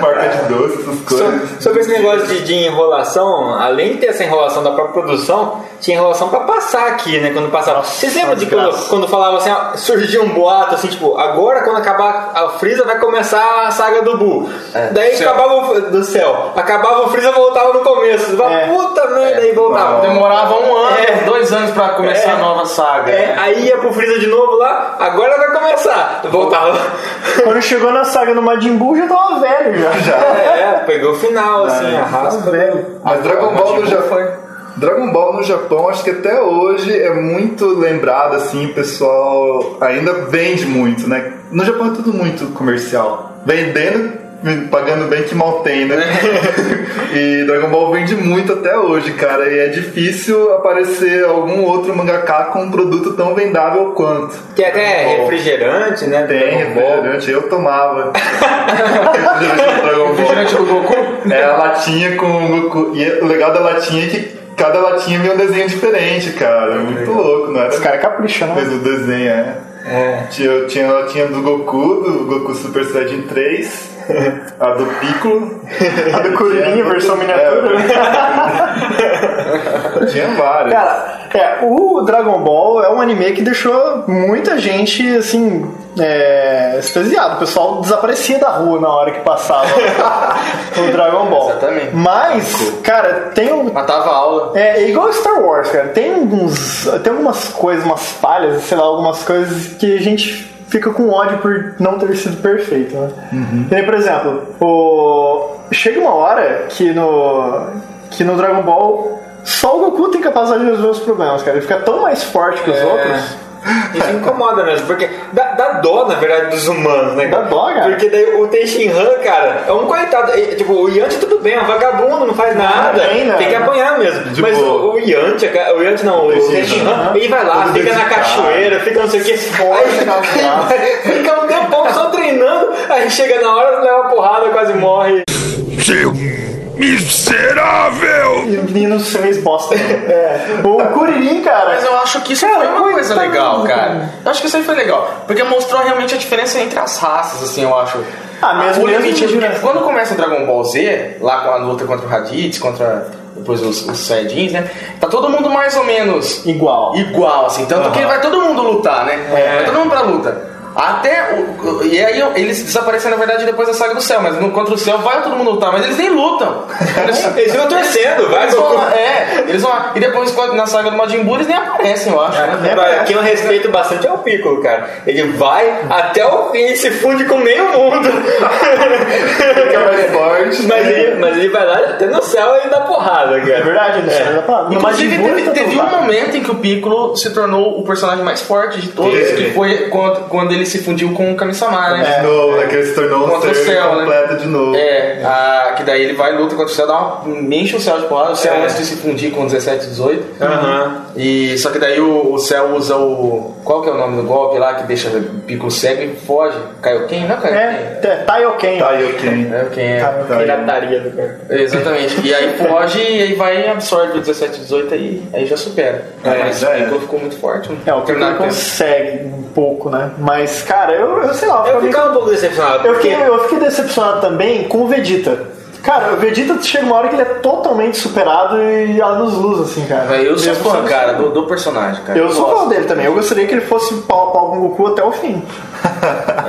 marca de doce, essas coisas. So- Sobre esse negócio de, de enrolação, além de ter essa enrolação da própria produção, tinha enrolação pra passar aqui, né? Quando passava. Vocês lembram de quando, quando falava assim, ó, surgia um boato assim, tipo, agora quando acabar a Freeza vai começar a saga do Buu. Daí céu. acabava o, do céu. Acabava o Freeza voltava no começo. Você fala, É. Puta merda, aí voltava. Demorava um ano, É. dois anos pra começar É. a nova saga. É, aí ia pro Freeza de novo lá, agora vai começar. Voltava. Quando chegou na saga do Majin Buu, já tava velho já. É, pegou o final, assim, arrasta. velho. Mas Dragon Ball no tipo, Japão. Dragon Ball no Japão, acho que até hoje é muito lembrado, assim, o pessoal ainda vende muito, né? No Japão é tudo muito comercial. Vendendo, pagando bem que mal tem, né? e Dragon Ball vende muito até hoje, cara. E é difícil aparecer algum outro mangaká com um produto tão vendável quanto. Tem até Bom, refrigerante, né? Tem Dragon Ball. refrigerante, eu tomava. refrigerante do Dragon Ball. Refrigerante do Goku? É a latinha com o Goku. E o legal da latinha é que cada latinha vinha um desenho diferente, cara. Muito louco, não era? Os caras capricham, né? Mas o desenho é. É. Tinha, tinha a latinha do Goku, do Goku Super Saiyajin 3, a do Piccolo, A do Kuririn, versão miniatura. É, tinha várias. Cara, é, o Dragon Ball é um anime que deixou muita gente, assim, é, extasiado. O pessoal desaparecia da rua na hora que passava o Dragon Ball. Exatamente. Mas, cara, tem um... Matava a aula. É, é igual Star Wars, cara. Tem alguns. Tem algumas coisas, umas falhas, sei lá, algumas coisas que a gente fica com ódio por não ter sido perfeito, né? Que nem, por exemplo, o... chega uma hora que no. que no Dragon Ball só o Goku tem capacidade de resolver os problemas, cara. Ele fica tão mais forte que os É. outros. Isso incomoda mesmo, porque dá, dá dó, na verdade, dos humanos, né? Dá dó, cara. Porque daí o Tenshinhan, cara, é um coitado. É, tipo, o Yanti tudo bem, é um vagabundo, não faz nada. tem que apanhar mesmo. De Mas o, o Yanti, o Yanti não, o Tenshinhan. Tenshinhan, ele vai lá, fica na cachoeira, fica não sei o Aí, fica um tempão só treinando, aí chega na hora, leva uma porrada, quase morre. Seu miserável! E o menino se fez bosta. É. O Kuririn, cara. Mas eu acho que isso foi uma coisa legal, cara. Eu acho que isso aí foi legal. Porque mostrou realmente a diferença entre as raças, assim, eu acho. Ah, mesmo- o limite, mesmo- porque quando começa o Dragon Ball Z, lá com a luta contra o Raditz, contra depois os, os Saiyajins, né? Tá todo mundo mais ou menos Igual. igual, assim. Tanto que vai todo mundo lutar, né? Vai todo mundo pra luta. Até o, E aí eles desapareceram, na verdade, depois da saga do céu. Mas no contra o céu vai todo mundo lutar, mas eles nem lutam. Eles, Eles ficam torcendo, vai, eles vão É, eles vão lá. E depois na saga do Majin Buu eles nem aparecem, eu acho. né? Agora, quem eu respeito bastante é o Piccolo, cara. Ele vai até o fim e se funde com meio mundo. Fica mais forte. Mas ele, mas ele vai lá até no céu e dá porrada, cara. É verdade, ele é. dá Inclusive, teve, teve um momento em que o Piccolo se tornou o personagem mais forte de todos, que foi quando, quando ele se fundiu com o Kami-sama, né? De novo, né? Que ele se tornou um ser céu, né? completo de novo. É, a- que daí ele vai luta contra o céu, dá uma, me enche o céu de porrada, o céu É. antes de se fundir com 17 e 18. Aham. E só que daí o, o céu usa o. Qual que é o nome do golpe lá que deixa o Piccolo cego e foge? Kaioken? Não é Kaioken? É, é Taioken. Aí, ok. Kaioken, é. Aí. Pirataria do cara. Exatamente. E aí foge e aí vai e absorve o 17 e 18 aí, aí já supera. É, Mas o é. Piccolo ficou muito forte. É, o ele a tempo. consegue pouco, né? Mas, cara, eu, eu sei lá, Eu mim- ficava um pouco decepcionado, eu porque... fiquei, eu fiquei decepcionado também com o Vegeta. Cara, o Vegeta chega uma hora que ele é totalmente superado e anos luz, assim, cara. Eu sou fã, cara, do, do personagem, cara. Eu sou gosto. fã dele também. Eu gostaria que ele fosse pau a pau com o Goku até o fim.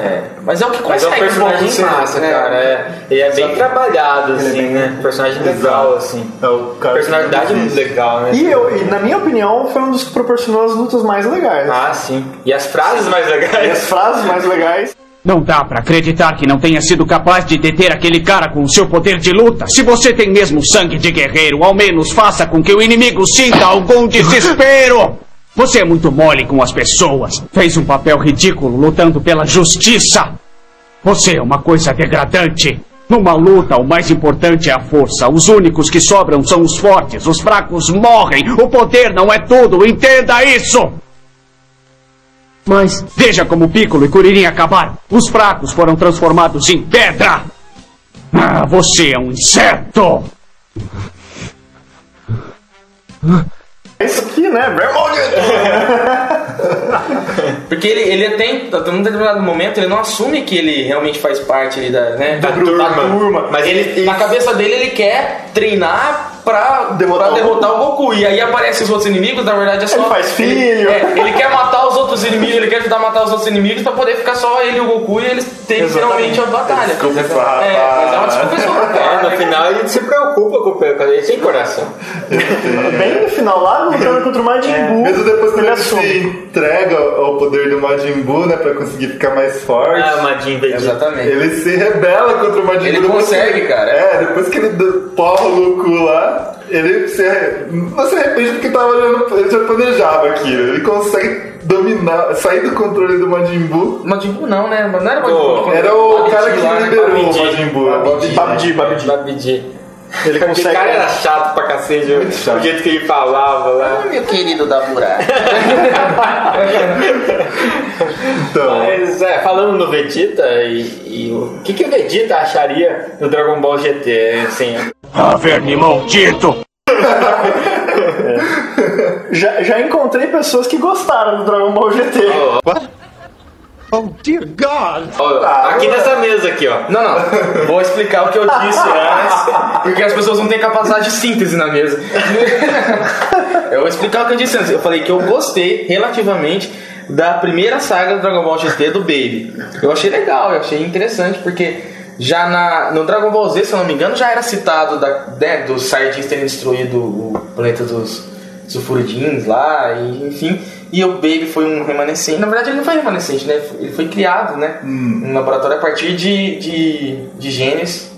É. Mas é o que Mas é um consegue personagem massa, né? cara. É, ele é bem trabalhado, é assim, bem- né? Personagem legal, assim. É o cara Personalidade muito legal, né? E, eu, e na minha opinião, foi um dos que proporcionou as lutas mais legais. Ah, sim. E as frases mais E as legais. frases mais legais. Não dá pra acreditar que não tenha sido capaz de deter aquele cara com o seu poder de luta. Se você tem mesmo sangue de guerreiro, ao menos faça com que o inimigo sinta algum desespero. Você é muito mole com as pessoas. Fez um papel ridículo lutando pela justiça. Você é uma coisa degradante. Numa luta, o mais importante é a força. Os únicos que sobram são os fortes. Os fracos morrem. O poder não é tudo. Entenda isso! Mas veja como Piccolo e Kuririn acabaram. Os fracos foram transformados em pedra. Ah, você é um inseto. Isso aqui, né? Vermont! Porque ele, ele tem, até um determinado momento, ele não assume que ele realmente faz parte ali da, né, Da do- turma. Mas ele, na cabeça dele, ele quer treinar pra derrotar, pra derrotar o Goku. E aí aparecem os outros inimigos, na verdade é só. Ele faz filho. Ele, é, ele quer matar os outros inimigos, ele quer ajudar a matar os outros inimigos pra poder ficar só ele e o Goku e eles terem finalmente a batalha. Desculpa, rapaz. É, mas é uma desculpa só. É, no final ele se preocupa com o Pedro, ele tem coração. Bem no final, lá lutando contra o Majin Buu. Mesmo depois que ele ele se assume. Entrega ao poder do Majin Buu, né, pra conseguir ficar mais forte. Ah, Madinho Vegeta. Exatamente. Ele se rebela contra o Majin Ele Buu. depois consegue, que- cara. É, depois que ele porra o Goku lá, ele se, não se arrepende porque tava, ele já planejava aquilo. Ele consegue dominar, sair do controle do Majin Buu. Majin Buu não, né? Não era Majin Buu. Era o Babidi cara que lá, né? liderou o. Majin Buu. Babidi, Babidi. Babidi. Ele consegue. cara era chato pra cacete, o jeito que ele falava lá. Ah, meu querido da buraco. Então, Mas, é, falando no Vegeta, e, e o que, que o Vegeta acharia no Dragon Ball GT? Assim, Ah, verme maldito. Já, já encontrei pessoas que gostaram do Dragon Ball GT. Ó, aqui nessa mesa aqui, ó. Não, não. Vou explicar o que eu disse antes, porque as pessoas não têm capacidade de síntese na mesa. Eu vou explicar o que eu disse antes. Eu falei que eu gostei relativamente da primeira saga do Dragon Ball GT do Baby. Eu achei legal, eu achei interessante, porque já na, no Dragon Ball Z, se eu não me engano, já era citado da, né, dos Saiyajins terem destruído o planeta dos Sulfuridins lá, e, enfim. E o Baby foi um remanescente. Na verdade, ele não foi remanescente, né? Ele foi criado, né? Num laboratório a partir de, de, de genes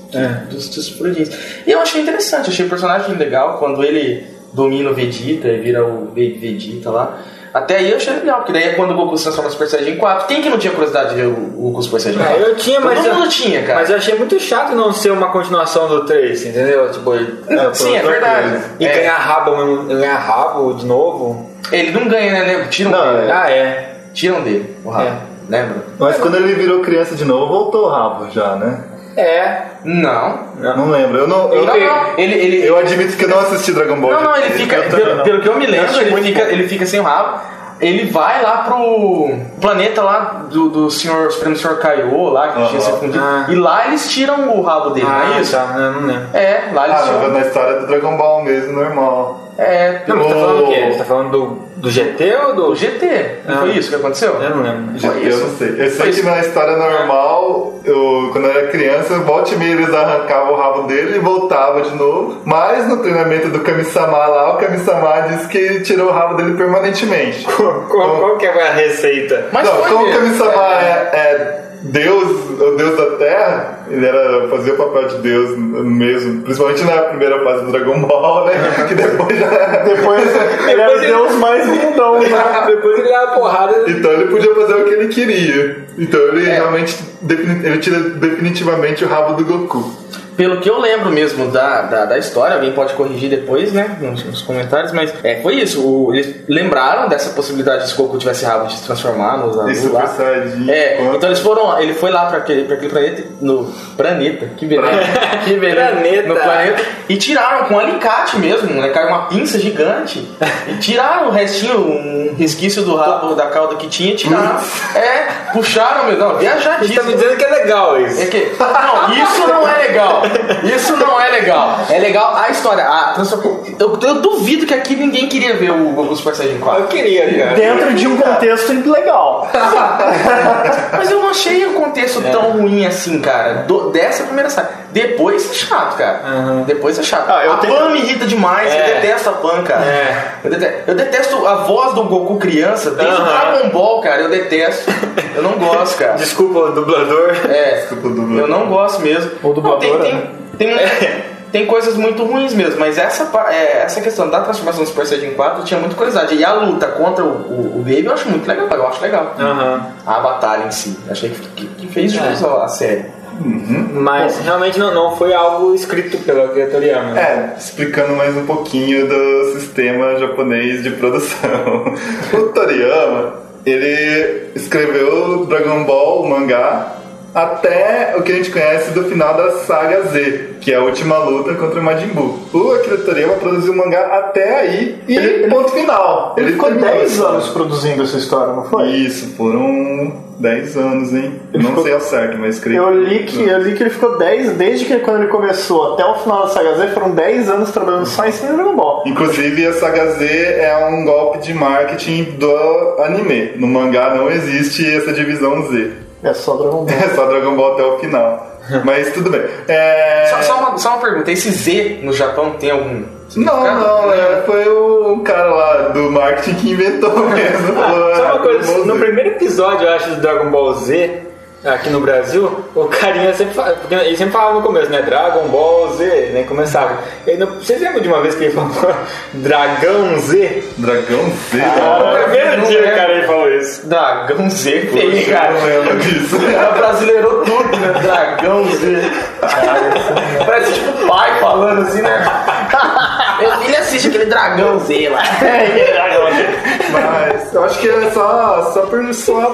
dos, dos Sulfuridins. E eu achei interessante, achei o personagem legal quando ele domina o Vegeta e vira o Baby Vegeta lá. Até aí eu achei legal, porque daí é quando o Goku se transforma no Super Saiyajin 4. Quem que não tinha curiosidade de ver o Goku Super Saiyajin 4? É, eu tinha, mas. Todo eu, mundo tinha, cara. Mas eu achei muito chato não ser uma continuação do 3, entendeu? Tipo, ele- Sim, é verdade. coisa. e É. ganhar rabo, mesmo- ganhar rabo de novo. Ele não ganha, né? Tiram Não, dele. é. Ah, é. Tiram dele, o rabo. É. Lembra? mas quando ele virou criança de novo, voltou o rabo já, né? É. Não. Não lembro. Eu não. Eu, Não, não. Ele, ele, eu admito que eu não assisti Dragon Ball. Não, não, ele fica. Pelo, não. pelo que eu me lembro, ele fica, ele fica sem o rabo. Ele vai lá pro planeta lá do, do senhor Supremo Senhor Kaiô, lá, que tinha se fundido. Ah. E lá eles tiram o rabo dele, não é isso? Tá, eu não lembro. É, lá eles Ah, não, tiram. na história do Dragon Ball mesmo, normal. É, Não, mas você tá falando o quê? Você tá falando do, do GT ou do. o GT. Não Ah. foi isso que aconteceu? Eu não lembro. Foi Eu isso. não sei. Eu sei Foi que isso. na história normal, eu, quando eu era criança, volta e meia eles arrancavam o rabo dele e voltava de novo. Mas no treinamento do Kami-sama lá, o Kami-sama disse que tirou o rabo dele permanentemente. Qual, qual que é a receita? Mas não, como o. Kami-sama é, é Deus, o Deus da Terra, ele era fazer o papel de Deus mesmo, principalmente na primeira fase do Dragon Ball, né? Que depois já. Depois ele era o deus mais lindão, né? Depois ele uma porrada. Então ele podia fazer o que ele queria. Então ele É. realmente ele tira definitivamente o rabo do Goku. Pelo que eu lembro mesmo da, da, da história, alguém pode corrigir depois, né, nos, nos comentários, mas é, foi isso. o- eles lembraram dessa possibilidade de se o Goku tivesse rabo de se transformar nos lá. Saiyajin. É, quanto- então eles foram, ele foi lá pra aquele, pra aquele planeta, no planeta, que beleza, que beleza, Planeta. no planeta, e tiraram com um alicate mesmo, né, caiu uma pinça gigante, e tiraram o restinho, um resquício do rabo da cauda que tinha, tiraram, é, puxaram, meu, não, Você tá me viajadíssimo. dizendo que é legal isso. É que, não, isso não é legal. Isso não é legal. É legal a história. A eu, eu duvido que aqui ninguém queria ver o Goku Super Saiyajin 4. Eu queria, cara. Dentro de um contexto legal. Mas eu não achei o contexto tão ruim assim, cara. Do- dessa primeira saga. Depois é chato, cara. Depois é chato. Ah, eu a tenho- Pan me irrita demais. É. Eu detesto a Pan, cara. É. Eu, detesto, eu detesto a voz do Goku criança. Desde o Aham. Dragon Ball, cara. Eu detesto. Eu não gosto, cara. Desculpa o dublador. É, Desculpa o dublador. eu não gosto mesmo. Ou dubladora, Não, tem, né? tem, tem, tem coisas muito ruins mesmo, mas essa, é, essa questão da transformação do Super Saiyajin 4 tinha muita curiosidade. E a luta contra o, o, o Baby eu acho muito legal, eu acho legal. Aham. A batalha em si. Achei que, que, que fez jus É. à série. Mas realmente não, não foi algo escrito pela Toriyama. né? É, explicando mais um pouquinho do sistema japonês de produção. O Toriyama, ele escreveu Dragon Ball, o mangá, até o que a gente conhece do final da saga Z, que é a última luta contra o Majin Buu. O Akira Toriyama produziu o mangá até aí e Ele- ponto final. Ele ficou terminou 10 a história. anos produzindo essa história, não foi? Isso, foram 10 anos, hein? Eu não ficou- sei ao certo, mas creio Eu li, que, eu li que ele ficou 10, desde que quando ele começou até o final da saga Z, foram 10 anos trabalhando só em cima de Dragon Ball. Inclusive, a Saga Z é um golpe de marketing do anime. No mangá não existe essa divisão Z. É só Dragon Ball. É só Dragon Ball até o final. Mas tudo bem. É... Só, só uma, só uma pergunta, esse Z no Japão tem algum Não, não, é, foi o cara lá do marketing que inventou mesmo. Falou, Só "Ah, uma coisa, no Z." primeiro episódio, eu acho, do Dragon Ball Z, aqui no Brasil, o carinha sempre fala, porque ele sempre falava no começo, né? Dragon Ball Z, né? Começava. E no, vocês lembram de uma vez que ele falou Dragão Z? Dragão Z? No primeiro dia, o cara, ele falou isso. Dragão Z, Poxa, cara. eu não lembro disso. O cara brasileirou tudo, né? Dragão Z. Parece tipo pai falando assim, né? Meu filho assiste aquele Dragão Z lá. Mas eu acho que é só, só por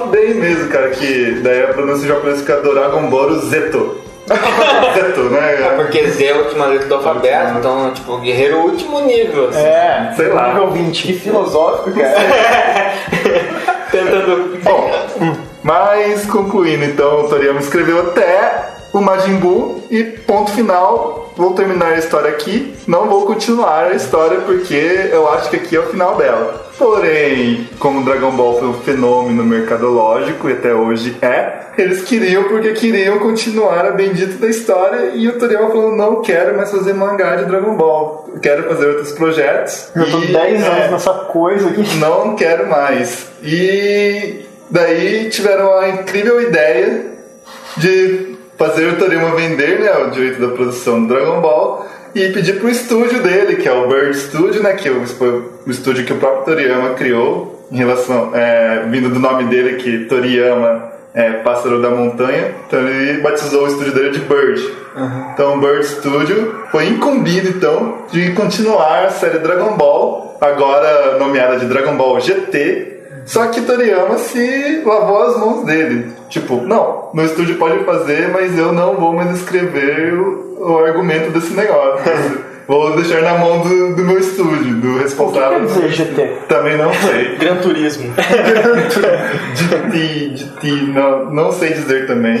bem mesmo, cara, que daí a pronúncia japonesa fica Dragon Ball Zeto. Zeto, né? Porque Z é a última letra do alfabeto, então, tipo, guerreiro último nível. assim. É, Sei lá. nível 20. Que filosófico, cara. Tentando. Bom, mas concluindo, então, o Toriyama escreveu até o Majin Buu e ponto final. Vou terminar a história aqui. Não vou continuar a história porque eu acho que aqui é o final dela. Porém, como Dragon Ball foi um fenômeno mercadológico e até hoje é, eles queriam porque queriam continuar a bendita da história e o Toriyama falou: não quero mais fazer mangá de Dragon Ball, quero fazer outros projetos. Eu tô E, 10 é, anos nessa coisa aqui. não quero mais. E daí tiveram a incrível ideia de fazer o Toriyama vender né, o direito da produção do Dragon Ball e pedir pro estúdio dele, que é o Bird Studio, né, que foi o estúdio que o próprio Toriyama criou, em relação, é, vindo do nome dele, que Toriyama é pássaro da montanha, então ele batizou o estúdio dele de Bird. Então o Bird Studio foi incumbido então de continuar a série Dragon Ball, agora nomeada de Dragon Ball GT, só que Toriyama se lavou as mãos dele. Tipo, não, meu estúdio pode fazer, mas eu não vou mais escrever o, o argumento desse negócio. vou deixar na mão do, do meu estúdio, do O que responsável. quer dizer GT? Também não sei. Gran Turismo. de ti, de ti, não, não sei dizer também.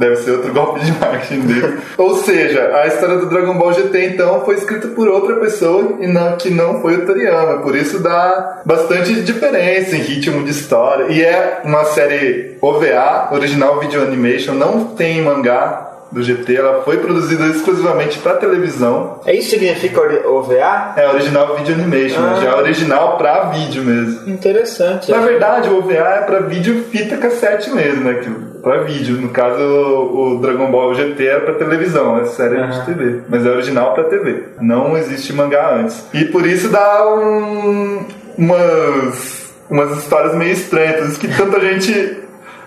Deve ser outro golpe de marketing dele. Ou seja, a história do Dragon Ball GT então foi escrita por outra pessoa e não, que não foi o Toriyama. Por isso dá bastante diferença em ritmo de história. E é uma série OVA, original video animation, não tem mangá do GT. Ela foi produzida exclusivamente para televisão. É isso que significa OVA? É original video animation, né? já é original para vídeo mesmo. Interessante. Na verdade, o OVA é pra vídeo fita cassete mesmo, né? Que, pra vídeo. No caso, o, o Dragon Ball GT era pra televisão, é série de TV. Mas é original pra TV. Não existe mangá antes. E por isso dá um, umas, umas histórias meio estranhas. Que tanta gente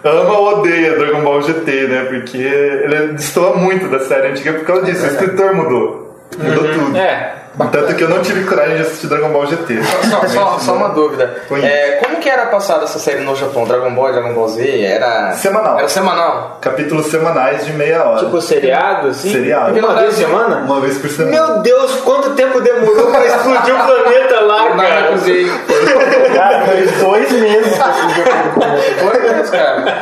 ama ou odeia Dragon Ball GT, né? Porque ele destoa muito da série antiga por causa disso. O escritor mudou. Mudou tudo. É. Tanto que eu não tive coragem de assistir Dragon Ball GT. Só, só- só uma dúvida. É, como que era passada essa série no Japão? Dragon Ball, Dragon Ball Z? Era. Semanal. Era semanal. Capítulos semanais de meia hora. Tipo seriado, assim? Seriado. Porque Uma vez por semana? Uma vez por semana. Meu Deus, quanto tempo demorou pra explodir o planeta lá, cara? Cara, dois meses pra jogo. Foi mesmo, cara.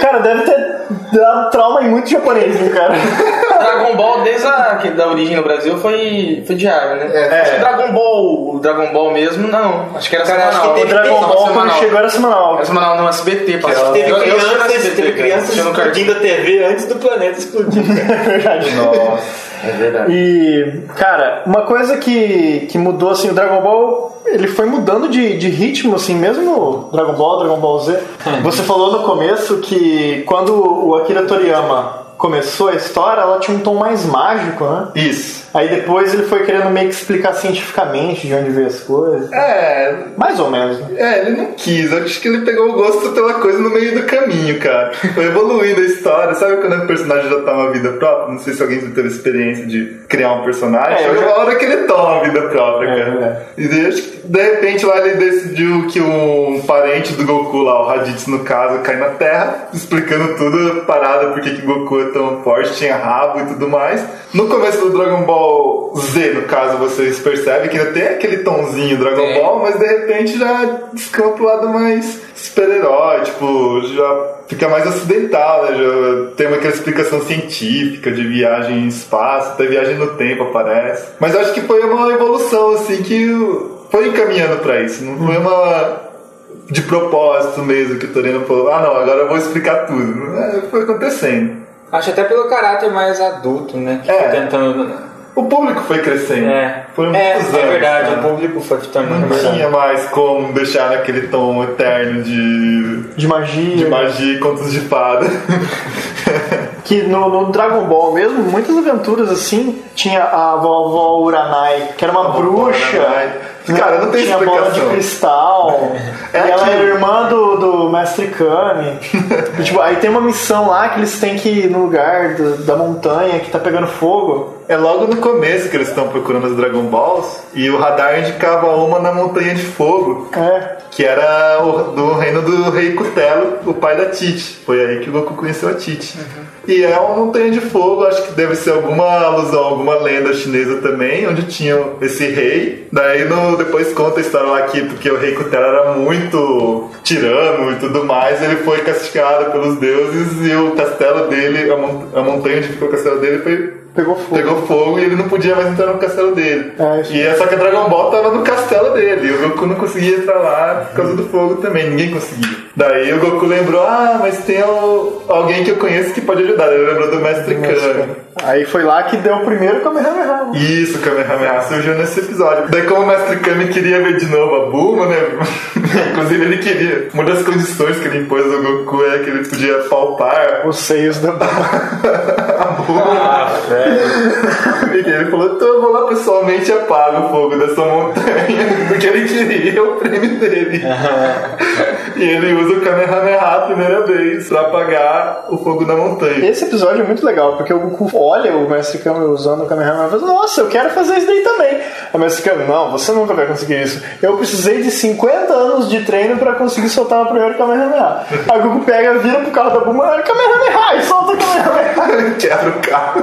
Cara, deve ter dado trauma muito japonês, né, cara? Dragon Ball, desde a que da origem no Brasil, foi, foi diário, né? É. Acho que Dragon Ball, o Dragon Ball mesmo, não. Acho que era Cara, acho semanal. que O Dragon Ball, quando semanal. chegou, era semanal. Era semanal no SBT, passava. Teve Eu- eu crianças, SBT, teve crianças explodindo a TV antes do planeta explodir. É verdade. Nossa. É verdade. E, cara, uma coisa que, que mudou, assim, o Dragon Ball, ele foi mudando de, de ritmo, assim, mesmo Dragon Ball, Dragon Ball Z. Você falou no começo que quando o Akira Toriyama começou a história, ela tinha um tom mais mágico, né? Isso. Aí depois ele foi querendo meio que explicar cientificamente de onde veio as coisas. É, Mais ou menos, né? É, ele não quis. Acho que ele pegou o gosto pela coisa no meio do caminho, cara. Foi evoluindo a história. Sabe quando o personagem já tá uma vida própria? Não sei se alguém já teve experiência de criar um personagem. É, Chega já- uma hora que ele toma uma vida própria, É, cara. é. E de repente lá ele decidiu que um parente do Goku lá, o Raditz no caso, cai na Terra, explicando tudo a parada, porque que Goku é tão forte, tinha rabo e tudo mais. No começo do Dragon Ball Z, no caso, vocês percebem que ainda tem aquele tonzinho Dragon Tem. Ball, mas de repente já descamba pro lado mais super-herói, tipo, já fica mais ocidental, né? Já tem uma aquela explicação científica de viagem em espaço, até viagem no tempo aparece. Mas eu acho que foi uma evolução, assim, que foi encaminhando pra isso, não foi uma de propósito mesmo que o Torino falou, ah não, agora eu vou explicar tudo. É, foi acontecendo. Acho até pelo caráter mais adulto, né? Que É. foi tentando. O público foi crescendo. É, Foram é, muitos é anos, verdade, cara. o público foi tornando Não verdade. tinha mais como deixar naquele tom eterno de, De magia. de magia e contos de fada. Que no, no Dragon Ball mesmo, muitas aventuras assim, tinha a vovó Uranai, que era uma bruxa. Cara, não tem tinha bola de explicação. cristal. É ela aquilo. era irmã do, do Mestre Kami. E, tipo, aí tem uma missão lá que eles têm que ir no lugar do- da montanha que tá pegando fogo. É logo no começo que eles estão procurando as Dragon Balls e o radar indicava uma na Montanha de Fogo, É. que era o- do reino do rei Cutelo, o pai da Tite. Foi aí que o Goku conheceu a Tite. E é uma montanha de fogo, acho que deve ser alguma alusão, alguma lenda chinesa também, onde tinha esse rei. Daí no, depois conta a história lá que porque o rei Cutelo era muito tirano e tudo mais, ele foi castigado pelos deuses e o castelo dele, a montanha onde ficou o castelo dele foi Pegou fogo. pegou fogo e ele não podia mais entrar no castelo dele. É, e é só que a Dragon Ball tava no castelo dele. E o Goku não conseguia entrar lá por causa do fogo também. Ninguém conseguia. Daí o Goku lembrou: ah, mas tem o- alguém que eu conheço que pode ajudar. Ele lembrou do Mestre Kami. Aí foi lá que deu o primeiro Kamehameha. né? Isso, Kamehameha surgiu nesse episódio. Daí, como o Mestre Kami queria ver de novo a Bulma, né? Inclusive, ele queria. Uma das condições que ele impôs ao Goku é que ele podia palpar Os seios da a Bulma. E ele falou, então eu vou lá pessoalmente e apago o fogo dessa montanha. Porque ele queria o prêmio dele. e ele usa o Kamehameha a primeira vez pra apagar o fogo da montanha. Esse episódio é muito legal, porque o Goku olha o Mestre Kami usando o Kamehameha e fala, nossa, eu quero fazer isso daí também. O Mestre Kami, não, você nunca vai conseguir isso. Eu precisei de 50 anos de treino pra conseguir soltar o primeiro Kamehameha. Aí o Goku pega, vira pro carro da Bulma, "Ah, Kamehameha, e solta o Kamehameha. Quebra o carro.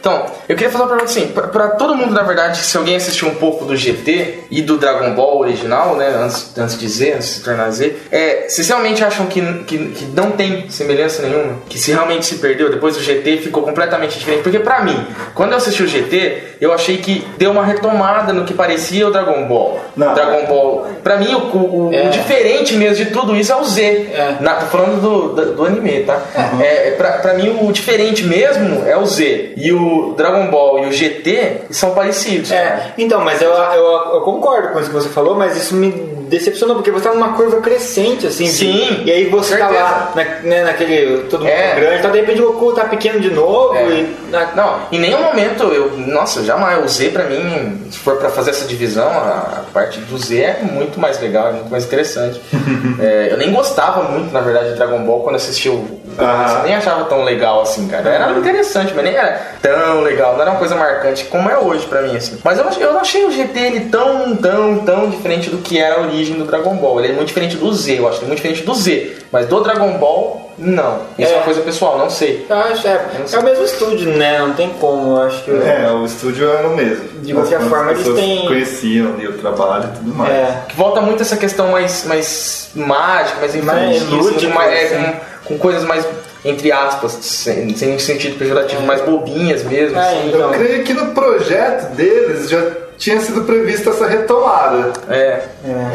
Então, eu queria fazer uma pergunta assim, pra, pra todo mundo, na verdade, se alguém assistiu um pouco do GT e do Dragon Ball original, né, antes, antes de Z, antes de se tornar Z, é, vocês realmente acham que, que, que não tem semelhança nenhuma? Que se realmente se perdeu, depois do GT ficou completamente diferente? Porque pra mim, quando eu assisti o GT, eu achei que deu uma retomada no que parecia o Dragon Ball. Não. O Dragon Ball, pra mim, o, o- o É. diferente mesmo de tudo isso é o Z. É. Na- tô falando do, do, do anime, tá? É, pra, pra mim, o diferente mesmo é o Z. E o Dragon Ball e o GT são parecidos. É, então, mas eu, eu, eu concordo com isso que você falou, mas isso me decepcionou, porque você tá numa curva crescente, assim. de- Sim, e aí você tá certeza. lá, na, né, naquele. Todo mundo É. grande, então de repente o Goku tá pequeno de novo É. e. na- Não, em nenhum momento eu. Nossa, jamais. O Z pra mim, se for pra fazer essa divisão, a parte do Z é muito mais legal, é muito mais interessante. É, eu nem gostava muito, na verdade, de Dragon Ball quando assisti o. Eu nem achava tão legal assim, cara. Era interessante, mas nem era tão legal, não era uma coisa marcante como é hoje pra mim, assim. Mas eu, eu não achei o GT ele tão, tão, tão diferente do que era a origem do Dragon Ball. Ele é muito diferente do Z, eu acho ele é muito diferente do Z. Mas do Dragon Ball, não. Isso é, É. uma coisa pessoal, não sei. Eu acho, é, é o mesmo estúdio, né? Não tem como, eu acho que. É, o estúdio era o mesmo. De qualquer As- as forma, eles têm- conheciam ali o trabalho e tudo mais. É. Que volta muito essa questão mais, mais mágica, mais Mais infantil, lúdica, é, assim. com, com coisas mais, entre aspas, sem, sem sentido pejorativo, mais bobinhas mesmo. É, assim. Eu então. creio que no projeto deles já tinha sido prevista essa retomada. É,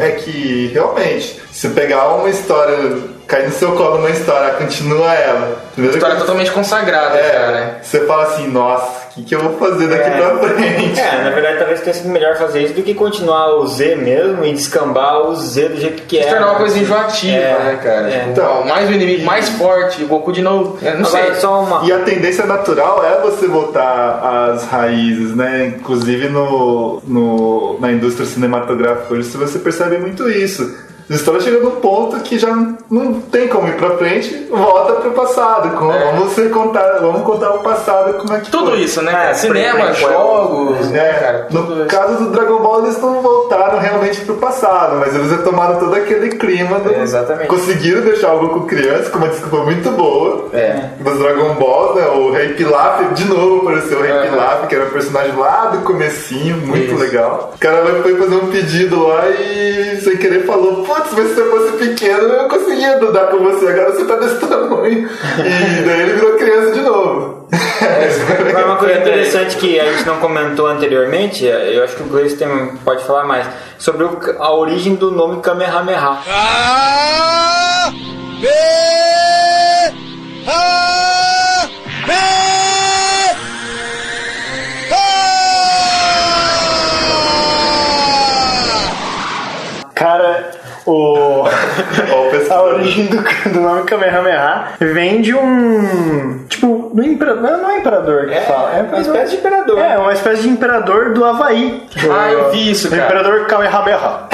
É que realmente, se pegar uma história cai no seu colo uma história, continua ela. Primeira História coisa- totalmente consagrada, É, cara. você fala assim, nossa, o que, que eu vou fazer daqui pra frente? É, na verdade talvez tenha sido melhor fazer isso do que continuar o Z mesmo e descambar o Z do jeito que é. Se tornar uma coisa enjoativa, É, né, cara? é. Tipo, Então, mais o inimigo mais forte, o Goku de novo. Eu não Agora, sei. só uma. E a tendência natural é você voltar às raízes, né? Inclusive no, no, na indústria cinematográfica hoje você percebe muito isso. A história chega num ponto que já não, tem como ir pra frente, volta pro passado. Com- Vamos, ser contar, vamos contar o passado como é que Tudo foi. isso, né? cara? Cinema, pre- jogos, né, É, cara? no caso do Dragon Ball, eles não voltaram realmente pro passado, mas eles retomaram todo aquele clima. Do, É, exatamente. Conseguiram deixar o Goku criança com uma desculpa muito boa É. dos Dragon Balls, né? O Rei Pilaf, de novo apareceu o Rei. Pilaf, que era um personagem lá do comecinho, muito Isso. legal. O cara foi fazer um pedido lá e sem querer falou, putz, mas se você fosse pequeno eu conseguia andar com você, agora você tá desse tamanho. E daí ele virou criança de novo. Agora, uma coisa interessante que a gente não comentou anteriormente, eu acho que o Gleice tem- pode falar mais, sobre o- a origem do nome Kamehameha. Cara, o... a origem do, do nome Kamehameha vem de um. Tipo, do imperador. Não é imperador que fala. É uma espécie de imperador. É, uma espécie de imperador do Havaí. Ah, eu vi isso, O cara. imperador Kamehameha.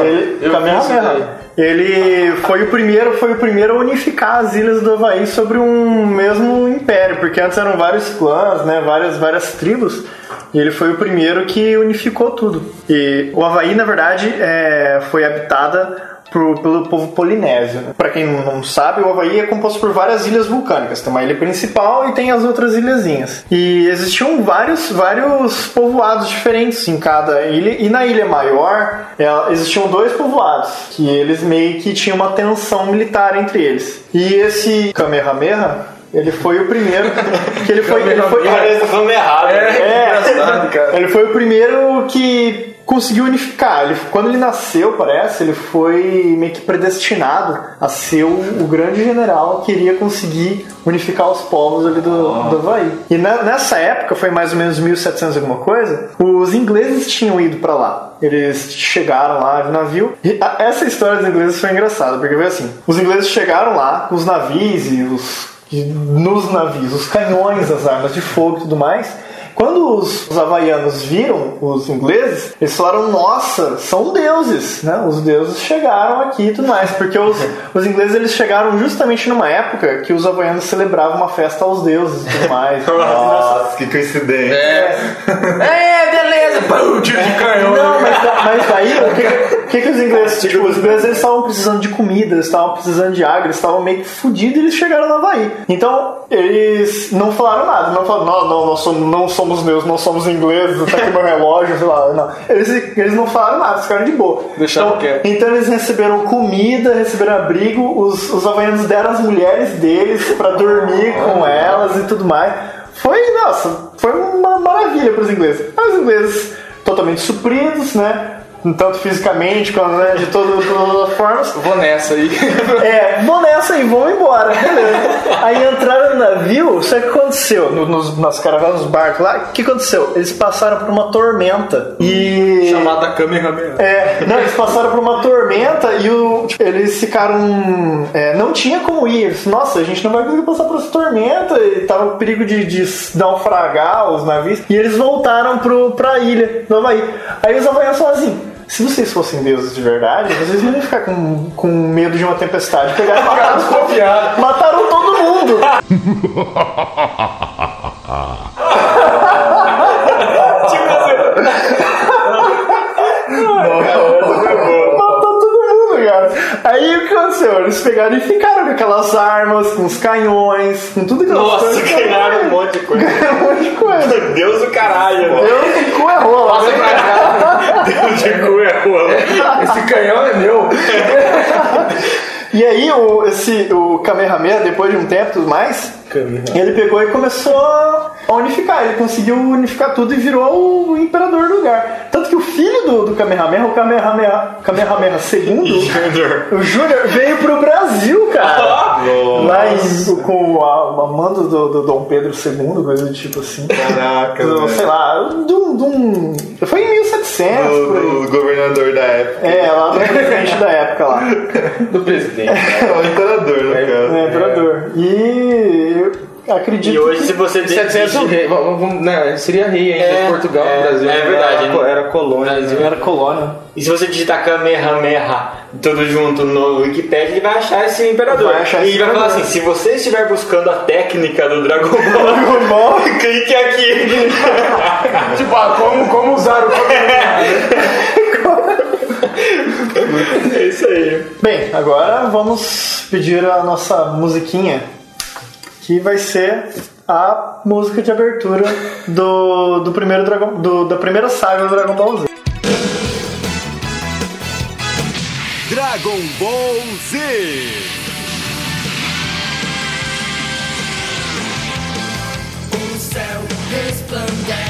Ele, eu vi isso Kamehameha. Ele foi o primeiro, foi o primeiro a unificar as ilhas do Havaí sobre um mesmo império, porque antes eram vários clãs, né, várias várias tribos. E ele foi o primeiro que unificou tudo. E o Havaí, na verdade, é, foi habitada pro- pelo povo polinésio. Né? Para quem não sabe, o Havaí é composto por várias ilhas vulcânicas. Tem uma ilha principal e tem as outras ilhazinhas. E existiam vários, vários povoados diferentes em cada ilha. E na ilha maior, é, existiam dois povoados que eles meio que tinham uma tensão militar entre eles. E esse Kamehameha ele foi o primeiro que ele foi, ele foi Parece falando errado. é, engraçado, cara. Ele foi o primeiro que conseguiu unificar. Ele, quando ele nasceu, parece, ele foi meio que predestinado a ser o, o grande general que iria conseguir unificar os povos ali do, do Havaí. E na- nessa época, foi mais ou menos 1700 alguma coisa, os ingleses tinham ido pra lá. Eles chegaram lá de navio. E a- essa história dos ingleses foi engraçada, porque foi assim: os ingleses chegaram lá com os navios e os e nos navios, os canhões, as armas de fogo e tudo mais. Quando os, os havaianos viram os ingleses, eles falaram: Nossa, são deuses, né? Os deuses chegaram aqui e tudo mais, porque os, os ingleses eles chegaram justamente numa época que os havaianos celebravam uma festa aos deuses e tudo mais. Nossa, que coincidência. É, beleza. Pum, tiro de canhão. Não, mas, mas daí, o que, o que, que os ingleses, tipo, os ingleses eles estavam precisando de comida, eles estavam precisando de água, eles estavam meio que fodidos e eles chegaram no Havaí. Então, eles não falaram nada, não falaram, não, não, nós não somos meus, não somos ingleses, tá aqui meu relógio, sei lá, não. Eles, eles não falaram nada, ficaram de boa. Deixaram então, quieto. então eles receberam comida, receberam abrigo, os, os havaianos deram as mulheres deles pra dormir com elas e tudo mais. Foi, nossa, foi uma maravilha pros ingleses. Aí os ingleses totalmente supridos, né? Tanto fisicamente quanto né, de todas as formas. Vou nessa aí. É, vou nessa aí, vamos embora. Aí entraram no navio, só que aconteceu, no- nos, nas caravanas, nos barcos lá, o que aconteceu? Eles passaram por uma tormenta e. Chamada Kamehameha. É, não, eles passaram por uma tormenta e o, tipo, eles ficaram. é, não tinha como ir. Eles, Nossa, a gente não vai conseguir passar por essa tormenta e tava com perigo de, de naufragar os navios. E eles voltaram pro, pra ilha do Havaí. Aí os havaianos falaram assim. Se vocês fossem deuses de verdade, vocês não iam ficar com, com medo de uma tempestade. Pegaram mataram, desconfiado. mataram todo mundo. Matou todo mundo, cara. Aí o que aconteceu? Eles pegaram e ficaram com aquelas armas, com os canhões, com tudo que Nossa, ganharam um monte de coisa. Ganharam um monte de coisa. Deus do caralho, né? Deus que cu é rola. né? Deus de cu é rola. Esse canhão é meu. E aí o, esse, o Kamehameha, depois de um tempo e tudo mais, ele pegou e começou unificar. Ele conseguiu unificar tudo e virou o imperador do lugar. Tanto que o filho do, do Kamehameha, o Kamehameha, Kamehameha II, o Júnior, veio pro Brasil, cara. Lá em, com a, a mando do, do Dom Pedro II, coisa do tipo assim. Caraca, Do- sei lá, de um, Foi em 1700, por aí. O, o governador da época. É, lá do presidente da época lá. Do presidente. É o imperador, no caso. É, imperador. E acredito E hoje, que... se você 700 digite- rei, né, seria rei ainda É, de Portugal, é, Brasil. é verdade, Era, né? era colônia. Brasil né? Era colônia. E se você digitar Kamehameha tudo junto no Wikipedia, ele vai achar esse imperador. Vai achar e ele vai falar assim: se você estiver buscando a técnica do Dragon Ball, Dragon Ball. clique aqui. Tipo, ah, como, como usar o é isso aí. Bem, agora vamos pedir a nossa musiquinha, que vai ser a música de abertura do, do primeiro Dragon, do, da primeira saga do Dragon Ball Z. Dragon Ball Z. O céu resplandece